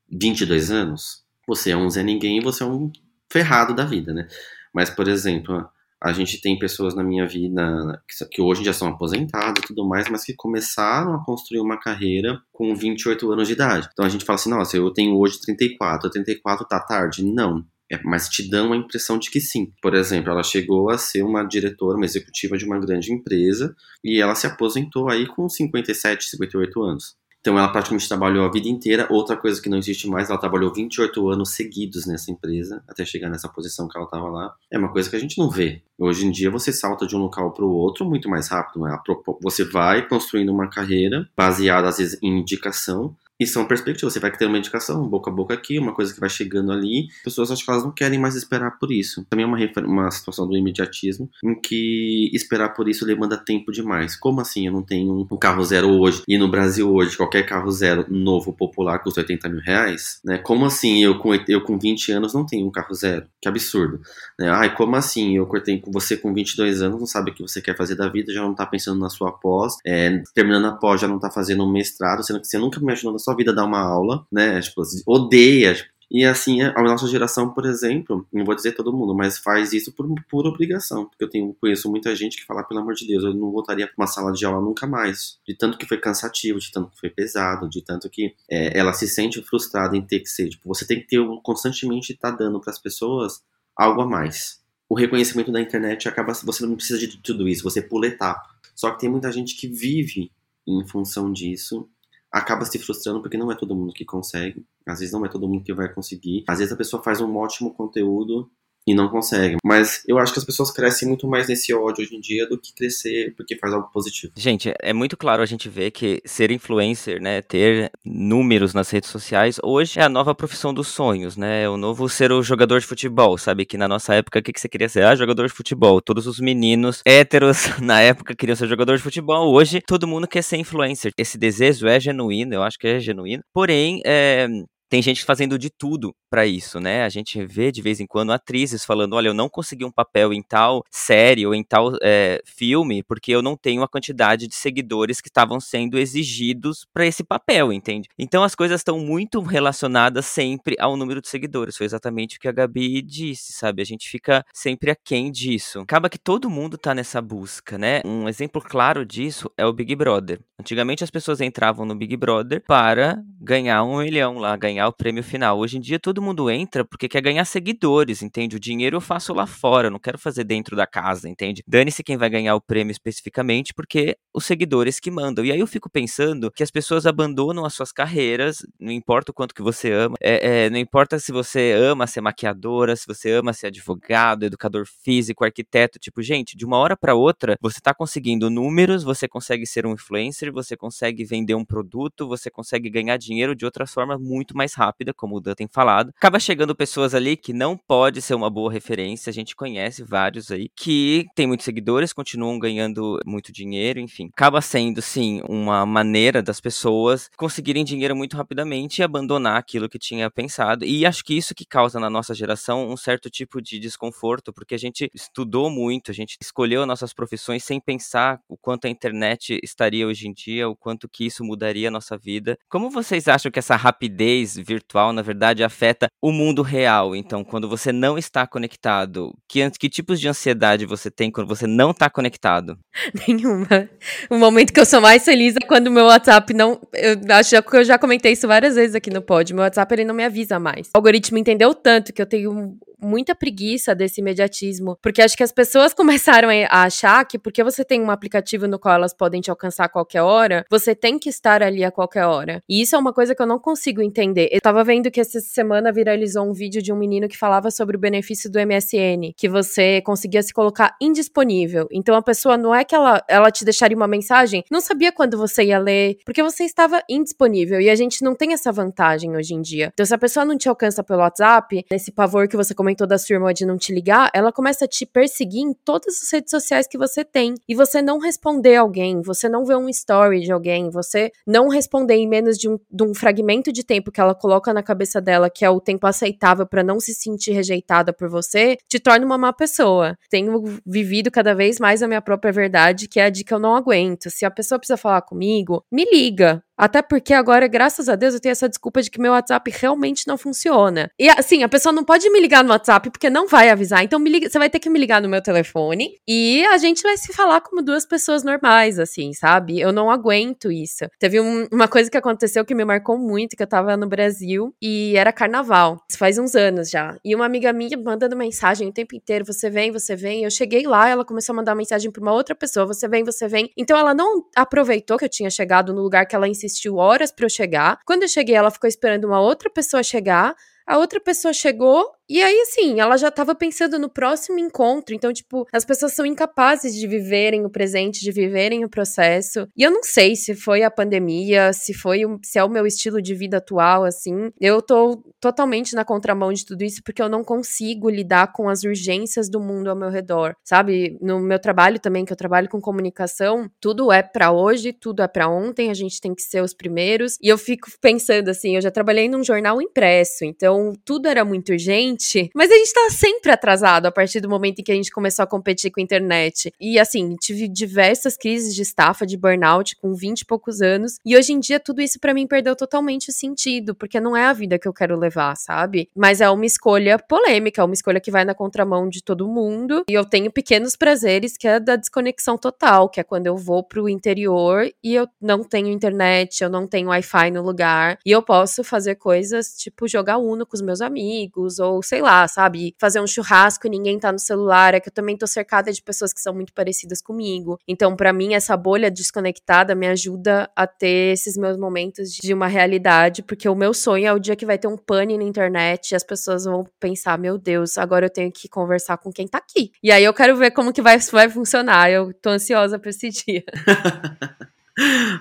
22 anos, você é um Zé Ninguém e você é um ferrado da vida, né? Mas, por exemplo, a gente tem pessoas na minha vida que hoje já são aposentadas e tudo mais, mas que começaram a construir uma carreira com 28 anos de idade. Então a gente fala assim, nossa, eu tenho hoje 34, 34 tá tarde? Não é, mas te dão a impressão de que sim. Por exemplo, ela chegou a ser uma diretora, uma executiva de uma grande empresa e ela se aposentou aí com 57, 58 anos. Então ela praticamente trabalhou a vida inteira. Outra coisa que não existe mais, ela trabalhou 28 anos seguidos nessa empresa, até chegar nessa posição que ela estava lá. É uma coisa que a gente não vê. Hoje em dia você salta de um local para o outro muito mais rápido. Né? Você vai construindo uma carreira baseada às vezes em indicação, E são perspectivas, você vai ter uma indicação, boca a boca aqui, uma coisa que vai chegando ali. As pessoas acho que elas não querem mais esperar por isso. Também é uma, uma situação do imediatismo, em que esperar por isso demanda tempo demais. Como assim eu não tenho um carro zero hoje? E no Brasil hoje, qualquer carro zero novo, popular, custa 80 mil reais? Né? Como assim eu com, eu com 20 anos não tenho um carro zero? Que absurdo. Né? Ai, como assim eu tenho, você com 22 anos não sabe o que você quer fazer da vida, já não tá pensando na sua pós, é, terminando a pós já não tá fazendo um mestrado, sendo que você nunca me ajudou sua vida dar uma aula, né? Tipo, odeia. Tipo, e assim, a nossa geração, por exemplo, não vou dizer todo mundo, mas faz isso por por obrigação. Porque eu tenho, conheço muita gente que fala, pelo amor de Deus, eu não voltaria para uma sala de aula nunca mais. De tanto que foi cansativo, de tanto que foi pesado, de tanto que é, ela se sente frustrada em ter que ser. Tipo, você tem que ter constantemente estar tá dando para as pessoas algo a mais. O reconhecimento da internet acaba, você não precisa de tudo isso, você pula etapa. Só que tem muita gente que vive em função disso acaba se frustrando porque não é todo mundo que consegue. Às vezes não é todo mundo que vai conseguir. Às vezes a pessoa faz um ótimo conteúdo e não consegue. Mas eu acho que as pessoas crescem muito mais nesse ódio hoje em dia do que crescer porque faz algo positivo. Gente, é muito claro a gente ver que ser influencer, né, ter números nas redes sociais, hoje é a nova profissão dos sonhos, né? É o novo ser o jogador de futebol, sabe? Que na nossa época, o que, que você queria ser? Ah, jogador de futebol. Todos os meninos héteros [LAUGHS] na época queriam ser jogador de futebol. Hoje, todo mundo quer ser influencer. Esse desejo é genuíno, eu acho que é genuíno. Porém, é, tem gente fazendo de tudo para isso, né? A gente vê de vez em quando atrizes falando: olha, eu não consegui um papel em tal série ou em tal é, filme porque eu não tenho a quantidade de seguidores que estavam sendo exigidos para esse papel, entende? Então as coisas estão muito relacionadas sempre ao número de seguidores. Foi exatamente o que a Gabi disse, sabe? A gente fica sempre aquém disso. Acaba que todo mundo tá nessa busca, né? Um exemplo claro disso é o Big Brother. Antigamente as pessoas entravam no Big Brother para ganhar um milhão lá, ganhar ganhar o prêmio final. Hoje em dia todo mundo entra porque quer ganhar seguidores, entende? O dinheiro eu faço lá fora, não quero fazer dentro da casa, entende? Dane-se quem vai ganhar o prêmio especificamente, porque os seguidores que mandam. E aí eu fico pensando que as pessoas abandonam as suas carreiras, não importa o quanto que você ama, é, é, não importa se você ama ser maquiadora, se você ama ser advogado, educador físico, arquiteto, tipo, gente, de uma hora para outra, você tá conseguindo números, você consegue ser um influencer, você consegue vender um produto, você consegue ganhar dinheiro de outras formas muito mais mais rápida, como o Dan tem falado. Acaba chegando pessoas ali que não pode ser uma boa referência. A gente conhece vários aí que tem muitos seguidores, continuam ganhando muito dinheiro, enfim. Acaba sendo, sim, uma maneira das pessoas conseguirem dinheiro muito rapidamente e abandonar aquilo que tinha pensado. E acho que isso que causa na nossa geração um certo tipo de desconforto, porque a gente estudou muito, a gente escolheu nossas profissões sem pensar o quanto a internet estaria hoje em dia, o quanto que isso mudaria a nossa vida. Como vocês acham que essa rapidez virtual, na verdade, afeta o mundo real. Então, quando você não está conectado, que, que tipos de ansiedade você tem quando você não está conectado? [LAUGHS] Nenhuma. O momento que eu sou mais feliz é quando meu WhatsApp não. Eu acho que eu já comentei isso várias vezes aqui no pod. Meu WhatsApp ele não me avisa mais. O algoritmo entendeu tanto que eu tenho muita preguiça desse imediatismo, porque acho que as pessoas [LAUGHS] começaram a achar que porque você tem um aplicativo no qual elas podem te alcançar a qualquer hora, você tem que estar ali a qualquer hora. E isso é uma coisa que eu não consigo entender. Eu tava vendo que essa semana viralizou um vídeo de um menino que falava sobre o benefício do MSN, que você conseguia se colocar indisponível. Então a pessoa não é que ela, ela te deixaria uma mensagem, não sabia quando você ia ler, porque você estava indisponível. E a gente não tem essa vantagem hoje em dia. Então se a pessoa não te alcança pelo WhatsApp, esse pavor que você comentou da sua irmã de não te ligar, ela começa a te perseguir em todas as redes sociais que você tem. E você não responder alguém, você não vê um story de alguém, você não responder em menos de um, de um fragmento de tempo que ela coloca na cabeça dela, que é o tempo aceitável para não se sentir rejeitada por você, te torna uma má pessoa. Tenho vivido cada vez mais a minha própria verdade, que é a de que eu não aguento. Se a pessoa precisa falar comigo, me liga. Até porque agora, graças a Deus, eu tenho essa desculpa de que meu WhatsApp realmente não funciona. E assim, a pessoa não pode me ligar no WhatsApp porque não vai avisar. Então liga, você vai ter que me ligar no meu telefone e a gente vai se falar como duas pessoas normais, assim, sabe? Eu não aguento isso. Teve um, uma coisa que aconteceu que me marcou muito, que eu tava no Brasil e era carnaval. Isso faz uns anos já. E uma amiga minha mandando mensagem o tempo inteiro: você vem, você vem. Eu cheguei lá, ela começou a mandar mensagem pra uma outra pessoa: você vem, você vem. Então ela não aproveitou que eu tinha chegado no lugar que ela insistiu insistiu horas para eu chegar. Quando eu cheguei, ela ficou esperando uma outra pessoa chegar. A outra pessoa chegou e aí, assim, ela já tava pensando no próximo encontro. Então, tipo, as pessoas são incapazes de viverem o presente, de viverem o processo. E eu não sei se foi a pandemia, se foi se é o meu estilo de vida atual, assim. Eu tô totalmente na contramão de tudo isso, porque eu não consigo lidar com as urgências do mundo ao meu redor. Sabe? No meu trabalho também, que eu trabalho com comunicação, tudo é para hoje, tudo é para ontem, a gente tem que ser os primeiros. E eu fico pensando assim, eu já trabalhei num jornal impresso, então tudo era muito urgente gente. Mas a gente tá sempre atrasado a partir do momento em que a gente começou a competir com a internet. E assim, tive diversas crises de estafa, de burnout com 20 e poucos anos. E hoje em dia tudo isso para mim perdeu totalmente o sentido, porque não é a vida que eu quero levar, sabe? Mas é uma escolha polêmica, é uma escolha que vai na contramão de todo mundo. E eu tenho pequenos prazeres, que é da desconexão total, que é quando eu vou pro interior e eu não tenho internet, eu não tenho Wi-Fi no lugar. E eu posso fazer coisas tipo jogar Uno com os meus amigos, ou sei lá, sabe, fazer um churrasco e ninguém tá no celular, é que eu também tô cercada de pessoas que são muito parecidas comigo. Então, para mim, essa bolha desconectada me ajuda a ter esses meus momentos de uma realidade, porque o meu sonho é o dia que vai ter um pane na internet e as pessoas vão pensar, meu Deus, agora eu tenho que conversar com quem tá aqui. E aí eu quero ver como que vai, vai funcionar. Eu tô ansiosa pra esse [LAUGHS] dia.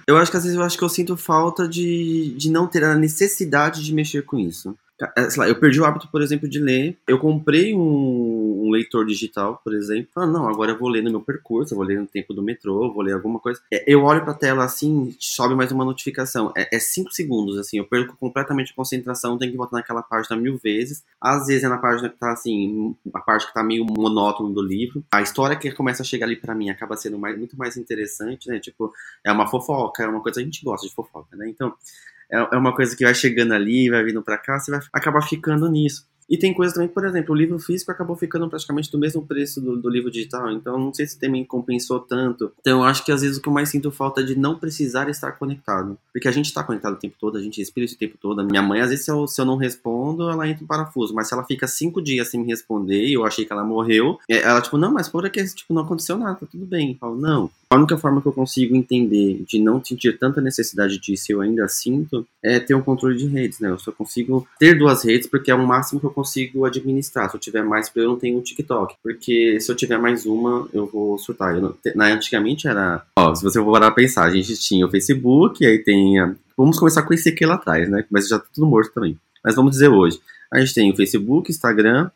eu acho que às vezes eu acho que eu sinto falta de, de não ter a necessidade de mexer com isso. É, sei lá, eu perdi o hábito, por exemplo, de ler. Eu comprei um, um leitor digital, por exemplo. Ah, não, agora eu vou ler no meu percurso, eu vou ler no tempo do metrô, vou ler alguma coisa. É, eu olho pra tela assim, sobe mais uma notificação. É 5 segundos, assim, eu perco completamente a concentração, tenho que voltar naquela página mil vezes. Às vezes é na página que tá assim, a parte que tá meio monótono do livro. A história que começa a chegar ali para mim acaba sendo mais, muito mais interessante, né? Tipo, é uma fofoca, é uma coisa que a gente gosta de fofoca, né? Então, é, é uma coisa que vai chegando ali, vai vindo para cá, você vai acabar ficando nisso. E tem coisas também, por exemplo, o livro físico acabou ficando praticamente do mesmo preço do, do, livro digital, então não sei se também compensou tanto. Então eu acho que às vezes o que eu mais sinto falta é de não precisar estar conectado. Porque a gente está conectado o tempo todo, a gente respira esse tempo todo. Minha mãe, às vezes, se eu, se eu não respondo, ela entra em parafuso. Mas se ela fica cinco dias sem me responder e eu achei que ela morreu, é, ela, tipo, não, mas por que tipo, não aconteceu nada, tá tudo bem. Eu falo, não. A única forma que eu consigo entender de não sentir tanta necessidade disso eu ainda sinto é ter um controle de redes, né? Eu só consigo ter duas redes porque é o máximo que eu consigo administrar. Se eu tiver mais, eu não tenho o TikTok. Porque se eu tiver mais uma, eu vou surtar. Eu não, na, antigamente era. Ó, se você for parar pensar, a gente tinha o Facebook, aí tem. A, vamos começar com esse aqui lá atrás, né? Mas já tá tudo morto também. Mas vamos dizer hoje. A gente tem o Facebook, Instagram,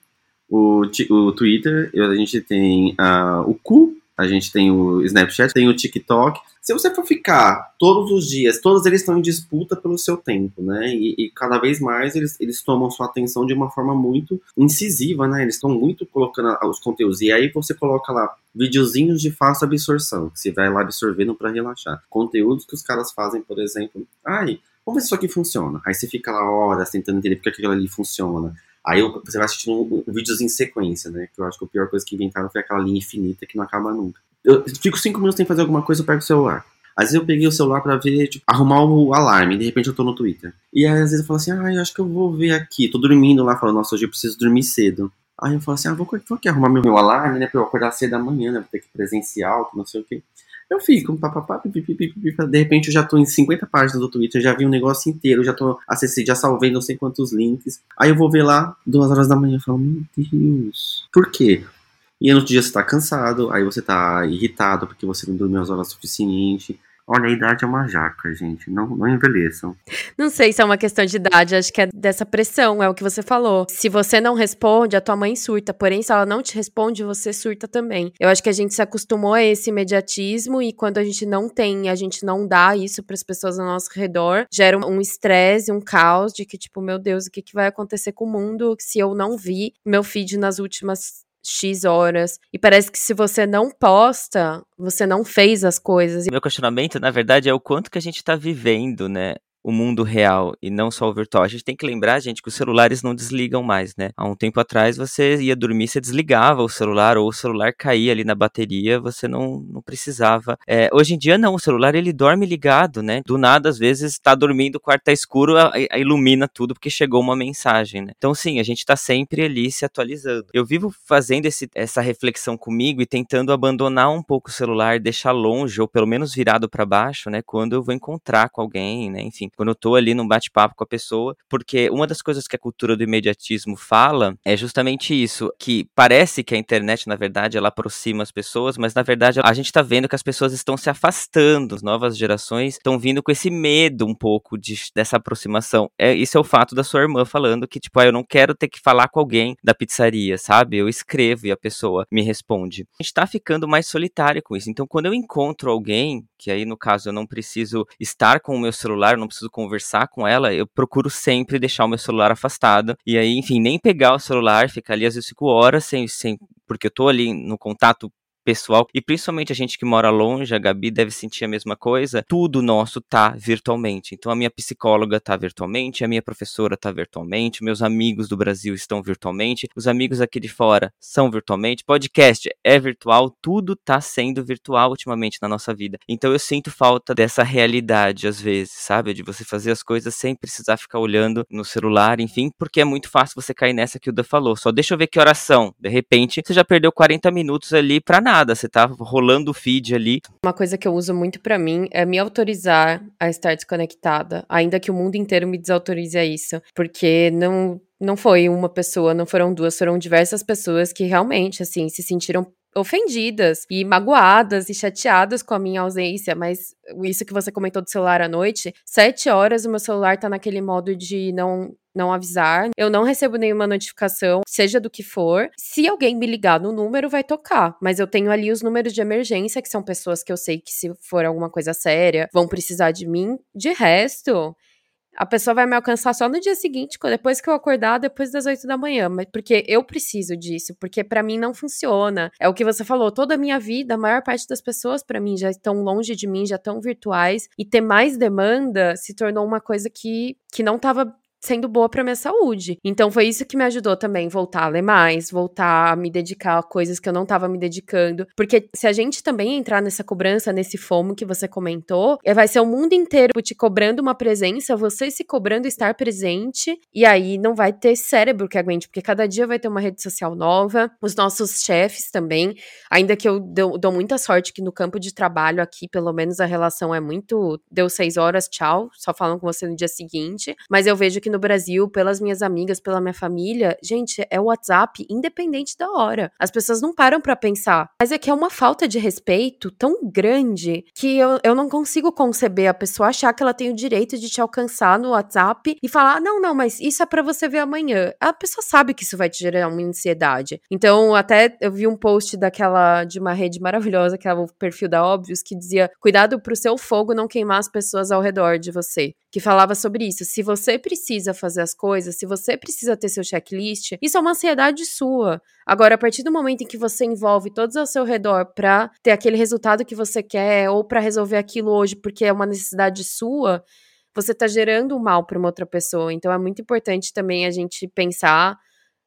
o, o Twitter, a gente tem uh, o Cu, a gente tem o Snapchat, tem o TikTok. Se você for ficar todos os dias, todos eles estão em disputa pelo seu tempo, né? E, e cada vez mais eles, eles tomam sua atenção de uma forma muito incisiva, né? Eles estão muito colocando os conteúdos. E aí você coloca lá videozinhos de fácil absorção, que você vai lá absorvendo para relaxar. Conteúdos que os caras fazem, por exemplo, ai, vamos ver se isso aqui funciona. Aí você fica lá horas tentando entender porque aquilo ali funciona. Aí você vai assistindo vídeos em sequência, né? Que eu acho que a pior coisa que inventaram foi aquela linha infinita que não acaba nunca. Eu fico cinco minutos sem fazer alguma coisa, eu pego o celular. Às vezes eu peguei o celular para ver, tipo, arrumar o alarme, de repente eu tô no Twitter. E aí, às vezes eu falo assim, ah, eu acho que eu vou ver aqui. Tô dormindo lá, falando, nossa, hoje eu preciso dormir cedo. Aí eu falo assim, ah, vou, vou aqui arrumar meu, meu alarme, né, pra eu acordar cedo da manhã, né, vou ter que presencial, que não sei o quê. Eu fico, papapá, de repente eu já tô em 50 páginas do Twitter, já vi um negócio inteiro, já tô acessei, já salvei não sei quantos links. Aí eu vou ver lá, duas horas da manhã, e falo, meu Deus, por quê? E no outro dia você tá cansado, aí você tá irritado porque você não dormiu as horas suficiente. Olha, a idade é uma jaca, gente. Não, não envelheçam. Não sei se é uma questão de idade, acho que é dessa pressão, é o que você falou. Se você não responde, a tua mãe surta. Porém, se ela não te responde, você surta também. Eu acho que a gente se acostumou a esse imediatismo e quando a gente não tem, a gente não dá isso para as pessoas ao nosso redor, gera um estresse, um caos de que, tipo, meu Deus, o que, que vai acontecer com o mundo se eu não vi meu feed nas últimas X horas. E parece que se você não posta, você não fez as coisas. Meu questionamento, na verdade, é o quanto que a gente tá vivendo, né? O mundo real e não só o virtual. A gente tem que lembrar, gente, que os celulares não desligam mais, né? Há um tempo atrás você ia dormir, você desligava o celular ou o celular caía ali na bateria, você não, não precisava. É, hoje em dia não, o celular ele dorme ligado, né? Do nada, às vezes, está dormindo, o quarto tá escuro, a, a ilumina tudo porque chegou uma mensagem, né? Então sim, a gente tá sempre ali se atualizando. Eu vivo fazendo esse, essa reflexão comigo e tentando abandonar um pouco o celular, deixar longe ou pelo menos virado para baixo, né? Quando eu vou encontrar com alguém, né? Enfim, enfim, quando eu tô ali num bate-papo com a pessoa, porque uma das coisas que a cultura do imediatismo fala é justamente isso, que parece que a internet, na verdade, ela aproxima as pessoas, mas na verdade a gente tá vendo que as pessoas estão se afastando, as novas gerações estão vindo com esse medo um pouco de, dessa aproximação. É, isso é o fato da sua irmã falando que, tipo, ah, eu não quero ter que falar com alguém da pizzaria, sabe? Eu escrevo e a pessoa me responde. A gente tá ficando mais solitário com isso. Então, quando eu encontro alguém, que aí no caso eu não preciso estar com o meu celular, não preciso conversar com ela, eu procuro sempre deixar o meu celular afastado. E aí, enfim, nem pegar o celular, ficar ali às vezes fico horas sem, sem porque eu tô ali no contato pessoal, e principalmente a gente que mora longe, a Gabi deve sentir a mesma coisa, tudo nosso tá virtualmente. Então a minha psicóloga tá virtualmente, a minha professora tá virtualmente, meus amigos do Brasil estão virtualmente, os amigos aqui de fora são virtualmente, podcast é virtual, tudo tá sendo virtual ultimamente na nossa vida. Então eu sinto falta dessa realidade às vezes, sabe? De você fazer as coisas sem precisar ficar olhando no celular, enfim, porque é muito fácil você cair nessa que o Da falou. Só deixa eu ver que oração. De repente, você já perdeu 40 minutos ali pra nada nada, você tá rolando o feed ali. Uma coisa que eu uso muito para mim é me autorizar a estar desconectada, ainda que o mundo inteiro me desautorize a isso, porque não não foi uma pessoa, não foram duas, foram diversas pessoas que realmente assim se sentiram ofendidas e magoadas e chateadas com a minha ausência, mas isso que você comentou do celular à noite, sete horas o meu celular tá naquele modo de não não avisar, eu não recebo nenhuma notificação, seja do que for. Se alguém me ligar no número, vai tocar, mas eu tenho ali os números de emergência, que são pessoas que eu sei que se for alguma coisa séria, vão precisar de mim. De resto, a pessoa vai me alcançar só no dia seguinte, depois que eu acordar, depois das 8 da manhã, mas porque eu preciso disso, porque para mim não funciona. É o que você falou, toda a minha vida, a maior parte das pessoas para mim já estão longe de mim, já estão virtuais e ter mais demanda se tornou uma coisa que que não estava sendo boa para minha saúde. Então foi isso que me ajudou também voltar a ler mais, voltar a me dedicar a coisas que eu não estava me dedicando, porque se a gente também entrar nessa cobrança, nesse fomo que você comentou, é, vai ser o mundo inteiro te cobrando uma presença, você se cobrando estar presente, e aí não vai ter cérebro que aguente, porque cada dia vai ter uma rede social nova, os nossos chefes também, ainda que eu dou, dou muita sorte que no campo de trabalho aqui, pelo menos a relação é muito, deu seis horas, tchau, só falam com você no dia seguinte, mas eu vejo que aqui no Brasil, pelas minhas amigas, pela minha família, gente, é o WhatsApp independente da hora. As pessoas não param para pensar. Mas é que é uma falta de respeito tão grande que eu, eu não consigo conceber a pessoa achar que ela tem o direito de te alcançar no WhatsApp e falar: não, não, mas isso é para você ver amanhã. A pessoa sabe que isso vai te gerar uma ansiedade. Então, até eu vi um post daquela, de uma rede maravilhosa, que é o perfil da Óbvios, que dizia: cuidado pro seu fogo não queimar as pessoas ao redor de você. Que falava sobre isso. Se você precisa fazer as coisas, se você precisa ter seu checklist, isso é uma ansiedade sua. Agora, a partir do momento em que você envolve todos ao seu redor para ter aquele resultado que você quer ou para resolver aquilo hoje porque é uma necessidade sua, você está gerando mal para uma outra pessoa. Então é muito importante também a gente pensar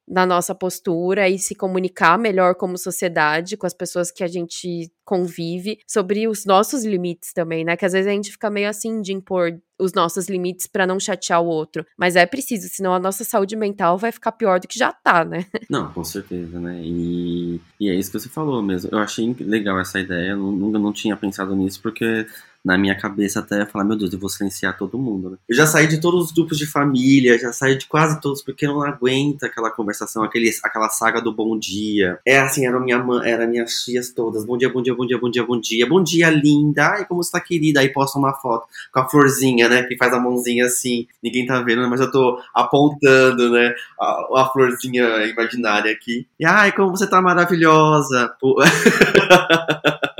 na nossa postura e se comunicar melhor como sociedade com as pessoas que a gente convive sobre os nossos limites também, né? Que às vezes a gente fica meio assim de impor os nossos limites para não chatear o outro, mas é preciso, senão a nossa saúde mental vai ficar pior do que já tá, né? [LAUGHS] Não, com certeza, né? E, e é isso que você falou mesmo. Eu achei legal essa ideia, nunca não tinha pensado nisso porque na minha cabeça até falar, meu Deus, eu vou silenciar todo mundo, né? Eu já saí de todos os grupos de família, já saí de quase todos, porque eu não aguento aquela conversação, aquele, aquela saga do bom dia. É assim, era minha mãe, era minhas tias todas. Bom dia, bom dia, bom dia, bom dia, bom dia. Bom dia, linda. Ai, como você tá querida? Aí posta uma foto com a florzinha, né? Que faz a mãozinha assim. Ninguém tá vendo, mas eu tô apontando, né? A, a florzinha imaginária aqui. E ai, como você tá maravilhosa. [LAUGHS]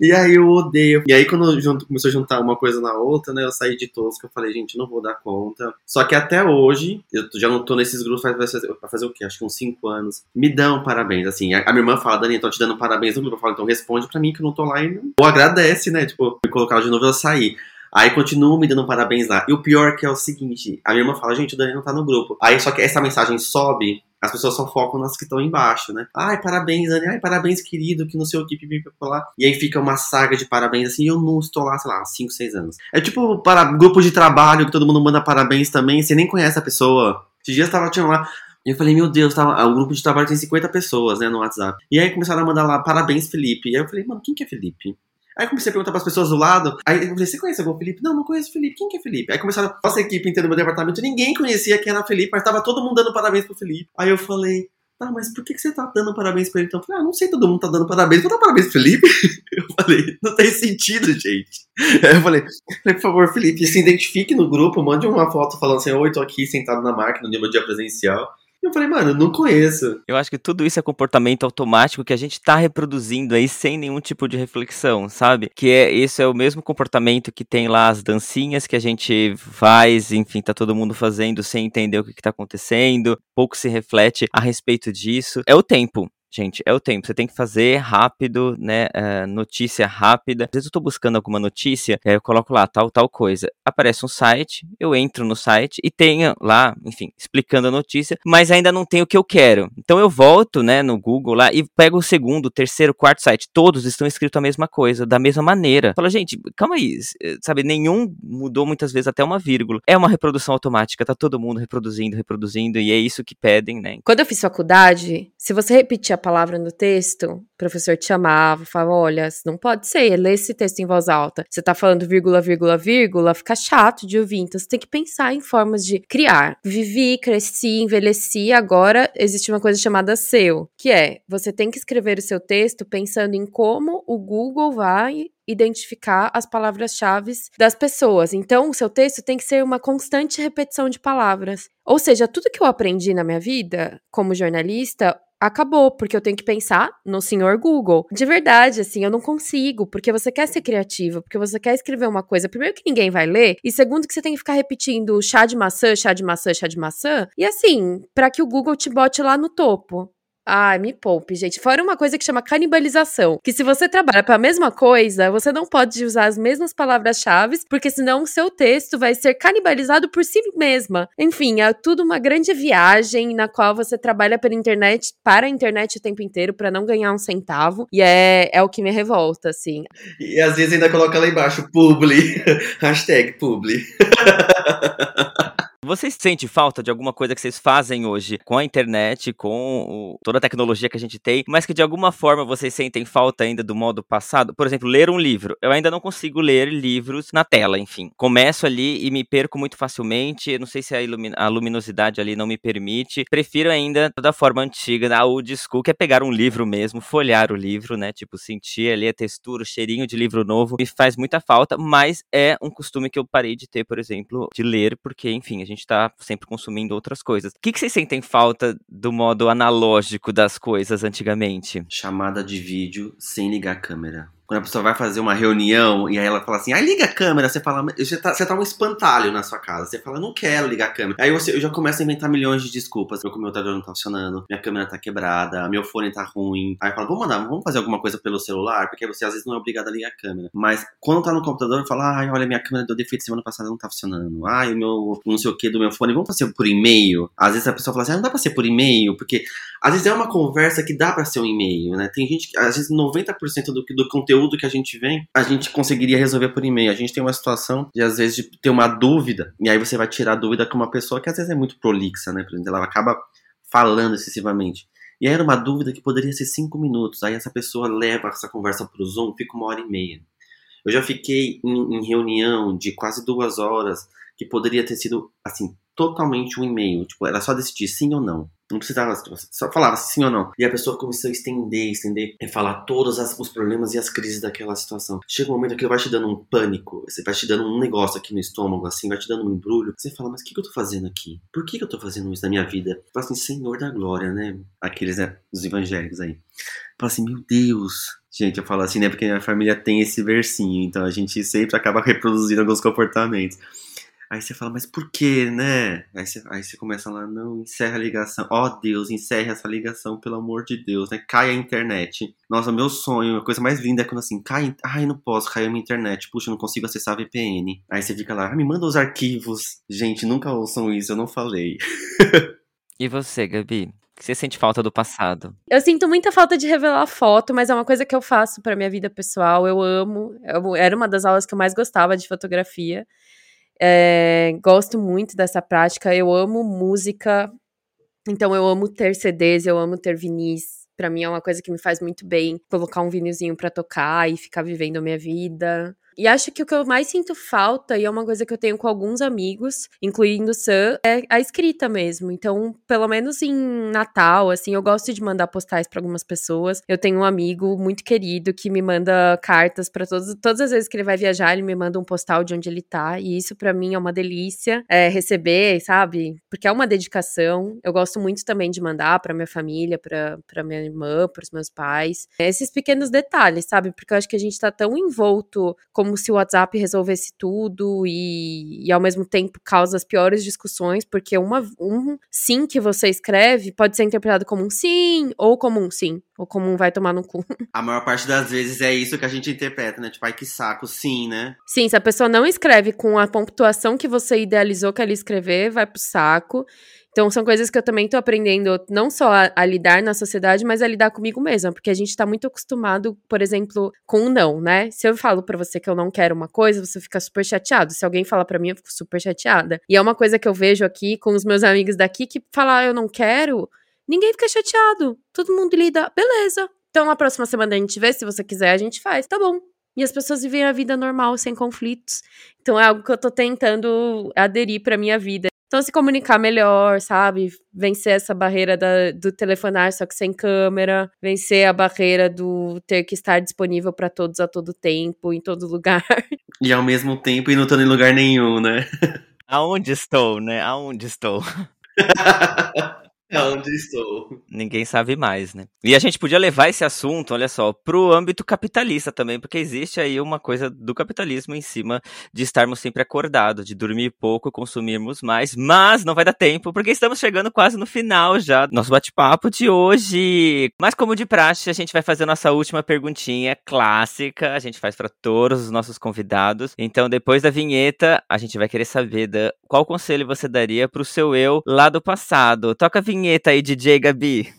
E aí eu odeio. E aí quando começou a juntar uma coisa na outra, né? Eu saí de que eu falei, gente, não vou dar conta. Só que até hoje, eu já não tô nesses grupos faz, pra fazer o quê? Acho que uns 5 anos. Me dão parabéns, assim. A, a, minha irmã fala, Dani, tô te dando parabéns no grupo. Eu falo, então responde pra mim que eu não tô lá e. Ou agradece, né? Tipo, me colocar de novo eu sair. Aí continua me dando parabéns lá. E o pior que é o seguinte, a minha irmã fala, gente, o Dani não tá no grupo. Aí só que essa mensagem sobe as pessoas só focam nas que estão embaixo, né? Ai, parabéns, Dani. Ai, parabéns, querido, que não sei o que, lá. E aí fica uma saga de parabéns, assim, e eu não estou lá, sei lá, 5, 6 anos. É tipo para grupo de trabalho que todo mundo manda parabéns também, você nem conhece a pessoa. Esses dias tava tinha lá, e eu falei, meu Deus, tava, o grupo de trabalho tem 50 pessoas, né, no WhatsApp. E aí começaram a mandar lá, parabéns, Felipe. E aí eu falei, mano, quem que é Felipe? Aí comecei a perguntar pras pessoas do lado. Aí eu falei, você conhece algum Felipe? Não, não conheço o Felipe. Quem que é Felipe? Aí começaram, nossa equipe inteira do meu departamento, ninguém conhecia quem era Felipe, mas tava todo mundo dando parabéns pro Felipe. Aí eu falei, tá, mas por que, que você tá dando parabéns pra ele? Então eu falei, ah, não sei, todo mundo tá dando parabéns. Vou dar parabéns pro Felipe? [LAUGHS] Eu falei, não tem sentido, gente. Aí eu falei, por favor, Felipe, se identifique no grupo, mande uma foto falando assim, oi, tô aqui sentado na máquina no meu dia presencial. Eu falei, mano, não conheço. Eu acho que tudo isso é comportamento automático que a gente tá reproduzindo aí sem nenhum tipo de reflexão, sabe? Que é isso é o mesmo comportamento que tem lá as dancinhas que a gente faz, enfim, tá todo mundo fazendo sem entender o que, que tá acontecendo, pouco se reflete a respeito disso. É o tempo. Gente, é o tempo. Você tem que fazer rápido, né? Uh, notícia rápida. Às vezes eu tô buscando alguma notícia, eu coloco lá tal, tal coisa. Aparece um site, eu entro no site e tenho lá, enfim, explicando a notícia, mas ainda não tem o que eu quero. Então eu volto, né, no Google lá e pego o segundo, terceiro, quarto site. Todos estão escritos a mesma coisa, da mesma maneira. Fala, gente, calma aí, eh, sabe? Nenhum mudou muitas vezes até uma vírgula. É uma reprodução automática, tá todo mundo reproduzindo, reproduzindo, e é isso que pedem, né? Quando eu fiz faculdade, se você repetir a palavra no texto, o professor te chamava, falava: olha, não pode ser, lê esse texto em voz alta. Você tá falando vírgula, vírgula, vírgula, fica chato de ouvir. Então você tem que pensar em formas de criar. Vivi, cresci, envelheci, agora existe uma coisa chamada SEO, que é você tem que escrever o seu texto pensando em como o Google vai identificar as palavras-chave das pessoas. Então, o seu texto tem que ser uma constante repetição de palavras. Ou seja, tudo que eu aprendi na minha vida como jornalista, acabou, porque eu tenho que pensar no senhor Google. De verdade, assim, eu não consigo, porque você quer ser criativo, porque você quer escrever uma coisa, primeiro que ninguém vai ler, e segundo que você tem que ficar repetindo chá de maçã, chá de maçã, chá de maçã, e assim, para que o Google te bote lá no topo. Ai, me poupe, gente. Fora uma coisa que chama canibalização. Que se você trabalha para a mesma coisa, você não pode usar as mesmas palavras-chave, porque senão o seu texto vai ser canibalizado por si mesma. Enfim, é tudo uma grande viagem na qual você trabalha pela internet, para a internet o tempo inteiro, para não ganhar um centavo. E é, é o que me revolta, assim. E às vezes ainda coloca lá embaixo, publi. [LAUGHS] Hashtag publi. [LAUGHS] Vocês sentem falta de alguma coisa que vocês fazem hoje com a internet, com o, toda a tecnologia que a gente tem, mas que de alguma forma vocês sentem falta ainda do modo passado? Por exemplo, ler um livro. Eu ainda não consigo ler livros na tela, enfim. Começo ali e me perco muito facilmente. Não sei se a, a luminosidade ali não me permite. Prefiro ainda da forma antiga, da old school, que é pegar um livro mesmo, folhear o livro, né? Tipo, sentir ali a textura, o cheirinho de livro novo. Me faz muita falta, mas é um costume que eu parei de ter, por exemplo, de ler, porque, enfim, a gente gente está sempre consumindo outras coisas. O que, que vocês sentem falta do modo analógico das coisas antigamente? Chamada de vídeo sem ligar a câmera. Quando a pessoa vai fazer uma reunião e aí ela fala assim, ai, liga a câmera, você fala, você tá, você tá um espantalho na sua casa. Você fala, não quero ligar a câmera. Aí você, eu já começo a inventar milhões de desculpas. Meu computador não tá funcionando, minha câmera tá quebrada, meu fone tá ruim. Aí eu falo, vamos mandar, vamos fazer alguma coisa pelo celular, porque você às vezes não é obrigado a ligar a câmera. Mas quando tá no computador, eu falo, ai, olha, minha câmera deu defeito semana passada, não tá funcionando. Ai, o meu não sei o que do meu fone, vamos fazer por e-mail. Às vezes a pessoa fala assim, ah, não dá pra ser por e-mail, porque às vezes é uma conversa que dá pra ser um e-mail, né? Tem gente que, às vezes 90% do, do conteúdo que a gente vem a gente conseguiria resolver por e-mail. A gente tem uma situação de, às vezes, de ter uma dúvida, e aí você vai tirar a dúvida com uma pessoa que às vezes é muito prolixa, né? Por exemplo, ela acaba falando excessivamente. E aí era uma dúvida que poderia ser cinco minutos. Aí essa pessoa leva essa conversa para o Zoom, fica uma hora e meia. Eu já fiquei em, em reunião de quase duas horas, que poderia ter sido, assim, totalmente um e-mail. Tipo, era só decidir sim ou não. Não precisava, só falava sim ou não. E a pessoa começou a estender, estender, e falar todos as, os problemas e as crises daquela situação. Chega um momento que vai te dando um pânico, você vai te dando um negócio aqui no estômago, assim, vai te dando um embrulho. Você fala, mas o que, que eu tô fazendo aqui? Por que, que eu tô fazendo isso na minha vida? Fala assim, Senhor da glória, né? Aqueles, né, os evangélicos aí. Fala assim, meu Deus. Gente, eu falo assim, né? Porque minha família tem esse versinho, então a gente sempre acaba reproduzindo alguns comportamentos. Aí você fala, mas por que, né? Aí você, aí você começa lá, não, encerra a ligação. Ó oh, Deus, encerra essa ligação, pelo amor de Deus, né? Cai a internet. Nossa, meu sonho, a coisa mais linda é quando assim, cai, ai, não posso, caiu a minha internet. Puxa, eu não consigo acessar a VPN. Aí você fica lá, ah, me manda os arquivos. Gente, nunca ouçam isso, eu não falei. [LAUGHS] e você, Gabi? Você sente falta do passado? Eu sinto muita falta de revelar foto, mas é uma coisa que eu faço para minha vida pessoal. Eu amo. Eu, era uma das aulas que eu mais gostava de fotografia. É, gosto muito dessa prática. Eu amo música, então eu amo ter CDs, eu amo ter vinis. Pra mim é uma coisa que me faz muito bem colocar um vinilzinho pra tocar e ficar vivendo a minha vida. E acho que o que eu mais sinto falta, e é uma coisa que eu tenho com alguns amigos, incluindo o Sam, é a escrita mesmo. Então, pelo menos em Natal, assim, eu gosto de mandar postais para algumas pessoas. Eu tenho um amigo muito querido que me manda cartas para todos, todas as vezes que ele vai viajar, ele me manda um postal de onde ele tá, e isso para mim é uma delícia é, receber, sabe? Porque é uma dedicação. Eu gosto muito também de mandar para minha família, para minha irmã, para os meus pais. Esses pequenos detalhes, sabe? Porque eu acho que a gente tá tão envolto como como se o WhatsApp resolvesse tudo e, e ao mesmo tempo causa as piores discussões, porque uma, um sim que você escreve pode ser interpretado como um sim ou como um sim. Ou como um vai tomar no cu. [LAUGHS] A maior parte das vezes é isso que a gente interpreta, né? Tipo, ai que saco, sim, né? Sim, se a pessoa não escreve com a pontuação que você idealizou que ela escrever, vai pro saco. Então, são coisas que eu também tô aprendendo não só a, a, lidar na sociedade, mas a lidar comigo mesma, porque a gente tá muito acostumado, por exemplo, com um não, né? Se eu falo para você que eu não quero uma coisa, você fica super chateado. Se alguém fala para mim, eu fico super chateada. E é uma coisa que eu vejo aqui com os meus amigos daqui que falar ah, eu não quero, ninguém fica chateado. Todo mundo lida, beleza. Então, na próxima semana a gente vê, se você quiser, a gente faz. Tá bom, e as pessoas vivem a vida normal, sem conflitos. Então é algo que eu tô tentando aderir pra minha vida. Então, se comunicar melhor, sabe? Vencer essa barreira da, do telefonar só que sem câmera, vencer a barreira do ter que estar disponível para todos a todo tempo, em todo lugar. [LAUGHS] E ao mesmo tempo e não estando em lugar nenhum, né? Aonde estou, né? Aonde estou? [LAUGHS] É onde estou. Ninguém sabe mais, né? E a gente podia levar esse assunto, olha só, pro âmbito capitalista também, porque existe aí uma coisa do capitalismo em cima de estarmos sempre acordados, de dormir pouco, consumirmos mais, mas não vai dar tempo, porque estamos chegando quase no final já do nosso bate-papo de hoje. Mas como de praxe, a gente vai fazer a nossa última perguntinha clássica, a gente faz para todos os nossos convidados. Então, depois da vinheta, a gente vai querer saber da, qual conselho você daria pro seu eu lá do passado. Toca a vinheta vinheta aí, DJ Gabi.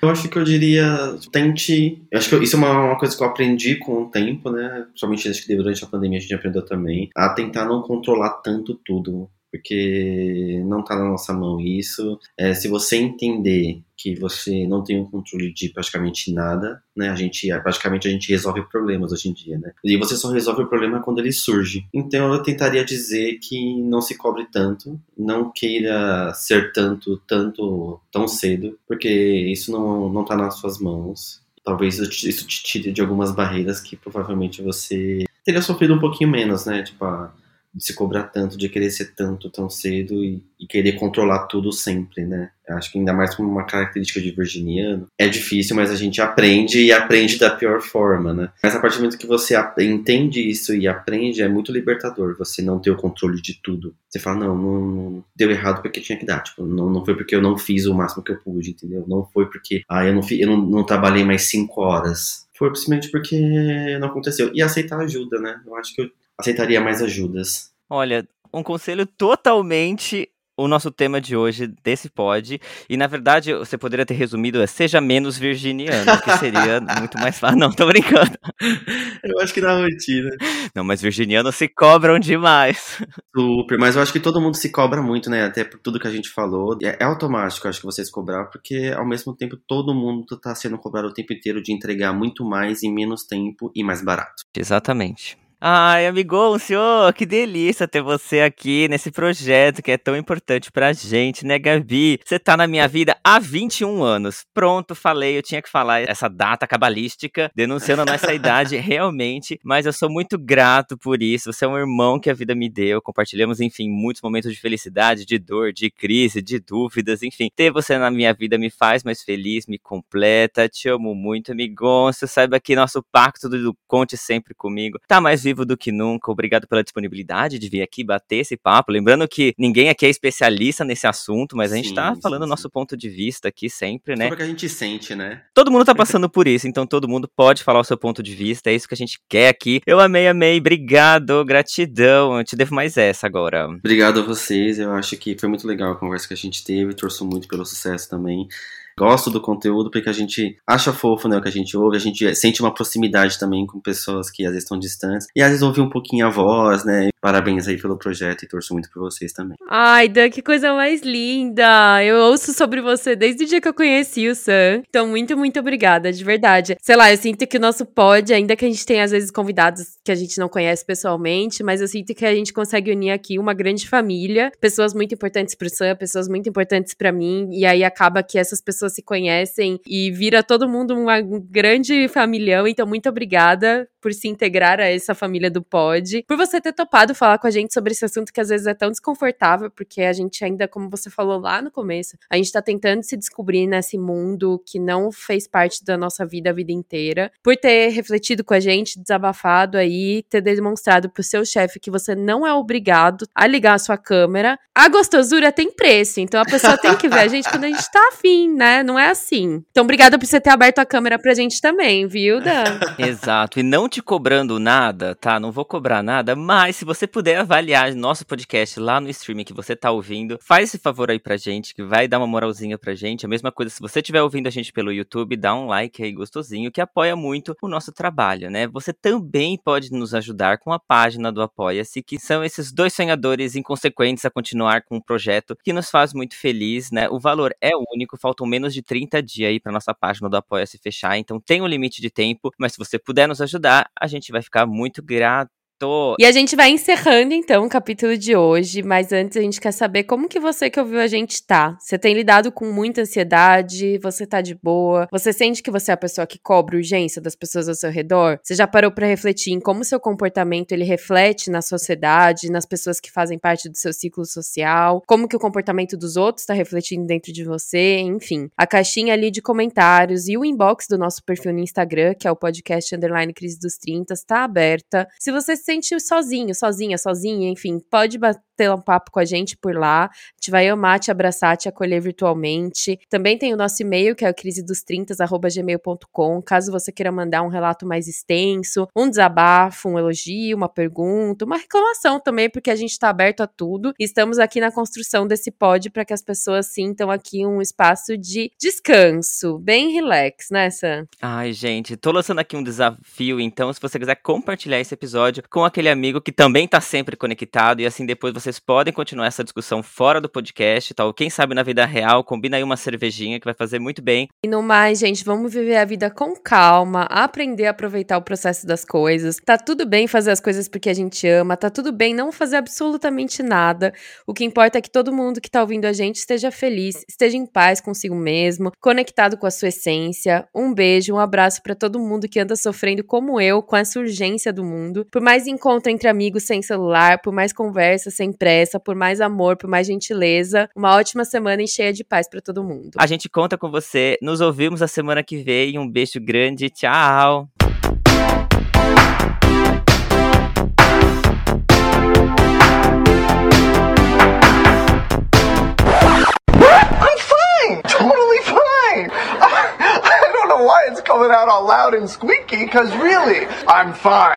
Eu acho que eu diria, tente. Eu acho que isso é uma, uma, coisa que eu aprendi com o tempo, né? Principalmente acho que durante a pandemia a gente aprendeu também. A tentar não controlar tanto tudo porque não está na nossa mão isso. É, se você entender que você não tem um controle de praticamente nada, né? A gente praticamente a gente resolve problemas hoje em dia, né? E você só resolve o problema quando ele surge. Então eu tentaria dizer que não se cobre tanto, não queira ser tanto, tanto, tão cedo, porque isso não não está nas suas mãos. Talvez isso te tire de algumas barreiras que provavelmente você teria sofrido um pouquinho menos, né? Tipo, a, de se cobrar tanto, de querer ser tanto tão cedo e, e, querer controlar tudo sempre, né? Acho que ainda mais como uma característica de virginiano, é difícil, mas a gente aprende e aprende da pior forma, né? Mas a partir do momento que você entende isso e aprende, é muito libertador você não ter o controle de tudo. Você fala, não, não, não deu errado porque tinha que dar, tipo, não, não foi porque eu não fiz o máximo que eu pude, entendeu? Não foi porque, ah, eu não, eu não, não trabalhei mais cinco horas. Foi simplesmente porque não aconteceu. E aceitar ajuda, né? Eu acho que eu aceitaria mais ajudas. Olha, um conselho totalmente o nosso tema de hoje desse pod. E na verdade, você poderia ter resumido é seja menos virginiano, que seria [LAUGHS] muito mais fácil. Não, tô brincando. Eu acho que na rotina. Não, mas virginianos se cobram demais. Super, mas eu acho que todo mundo se cobra muito, né? Até por tudo que a gente falou. É, é automático, acho que você se cobrar, porque ao mesmo tempo todo mundo tá sendo cobrado o tempo inteiro de entregar muito mais em menos tempo e mais barato. Exatamente. Ai, amigo, senhor, que delícia ter você aqui nesse projeto que é tão importante pra gente, né, Gabi? Você tá na minha vida há 21 anos. Pronto, falei, eu tinha que falar essa data cabalística, denunciando a nossa [LAUGHS] idade realmente, mas eu sou muito grato por isso. Você é um irmão que a vida me deu. Compartilhamos, enfim, muitos momentos de felicidade, de dor, de crise, de dúvidas, enfim. Ter você na minha vida me faz mais feliz, me completa. Te amo muito, amigonço. Saiba que nosso pacto do Conte sempre comigo tá mais vivo vivo do que nunca. Obrigado pela disponibilidade de vir aqui bater esse papo. Lembrando que ninguém aqui é especialista nesse assunto, mas a gente sim, tá falando o nosso ponto de vista aqui sempre, né? Sobre o que a gente sente, né? Todo mundo tá passando por isso, então todo mundo pode falar o seu ponto de vista. É isso que a gente quer aqui. Eu amei, amei. Obrigado, gratidão. Eu te devo mais essa agora. Obrigado a vocês. Eu acho que foi muito legal a conversa que a gente teve. Torço muito pelo sucesso também. Gosto do conteúdo porque a gente acha fofo, né, o que a gente ouve, a gente sente uma proximidade também com pessoas que às vezes estão distantes e às vezes ouvir um pouquinho a voz, né? Parabéns aí pelo projeto e torço muito por vocês também. Ai, Dan, que coisa mais linda! Eu ouço sobre você desde o dia que eu conheci o Sam. Então, muito, muito obrigada, de verdade. Sei lá, eu sinto que o nosso pod, ainda que a gente tenha às vezes convidados que a gente não conhece pessoalmente, mas eu sinto que a gente consegue unir aqui uma grande família, pessoas muito importantes pro Sam, pessoas muito importantes para mim, e aí acaba que essas pessoas se conhecem e vira todo mundo uma grande familhão. Então, muito obrigada por se integrar a essa família do Pod, por você ter topado falar com a gente sobre esse assunto que às vezes é tão desconfortável, porque a gente ainda, como você falou lá no começo, a gente tá tentando se descobrir nesse mundo que não fez parte da nossa vida a vida inteira, por ter refletido com a gente, desabafado aí, ter demonstrado pro seu chefe que você não é obrigado a ligar a sua câmera. A gostosura tem preço, então a pessoa tem que ver a gente quando a gente tá afim, né? Não é assim. Então, obrigada por você ter aberto a câmera pra gente também, viu, Dan? [LAUGHS] Exato. E não te cobrando nada, tá? Não vou cobrar nada, mas se você puder avaliar nosso podcast lá no streaming que você tá ouvindo, faz esse favor aí pra gente, que vai dar uma moralzinha pra gente. A mesma coisa, se você estiver ouvindo a gente pelo YouTube, dá um like aí gostosinho, que apoia muito o nosso trabalho, né? Você também pode nos ajudar com a página do Apoia-se, que são esses dois sonhadores inconsequentes a continuar com o projeto, que nos faz muito feliz, né? O valor é único, faltam menos de 30 dias aí pra nossa página do Apoia-se fechar, então tem um limite de tempo, mas se você puder nos ajudar, a gente vai ficar muito grato e a gente vai encerrando então o capítulo de hoje, mas antes a gente quer saber como que você que ouviu a gente tá. Você tem lidado com muita ansiedade? Você tá de boa? Você sente que você é a pessoa que cobra urgência das pessoas ao seu redor? Você já parou para refletir em como seu comportamento ele reflete na sociedade, nas pessoas que fazem parte do seu ciclo social? Como que o comportamento dos outros está refletindo dentro de você? Enfim, a caixinha ali de comentários e o inbox do nosso perfil no Instagram, que é o podcast underline crise dos 30, está aberta. Se você se sente sozinho, sozinha, sozinha, enfim, pode bater um papo com a gente por lá. A gente vai amar te abraçar, te acolher virtualmente. Também tem o nosso e-mail, que é o crisedos30@gmail.com, caso você queira mandar um relato mais extenso, um desabafo, um elogio, uma pergunta, uma reclamação também, porque a gente está aberto a tudo. Estamos aqui na construção desse pod para que as pessoas sintam aqui um espaço de descanso, bem relax, né, Sam? Ai, gente, tô lançando aqui um desafio, então, se você quiser compartilhar esse episódio com aquele amigo que também tá sempre conectado e assim depois vocês podem continuar essa discussão fora do podcast, tal. Quem sabe na vida real, combina aí uma cervejinha que vai fazer muito bem. E no mais, gente, vamos viver a vida com calma, aprender a aproveitar o processo das coisas. Tá tudo bem fazer as coisas porque a gente ama, tá tudo bem não fazer absolutamente nada. O que importa é que todo mundo que tá ouvindo a gente esteja feliz, esteja em paz consigo mesmo, conectado com a sua essência. Um beijo, um abraço para todo mundo que anda sofrendo como eu com essa urgência do mundo. Por mais encontro entre amigos sem celular, por mais conversa sem pressa, por mais amor, por mais gentileza. Uma ótima semana e cheia de paz para todo mundo. A gente conta com você. Nos ouvimos a semana que vem. Um beijo grande. Tchau. I'm fine! Totally fine! [LAUGHS] I don't know why it's coming out all loud and squeaky, because really, I'm fine.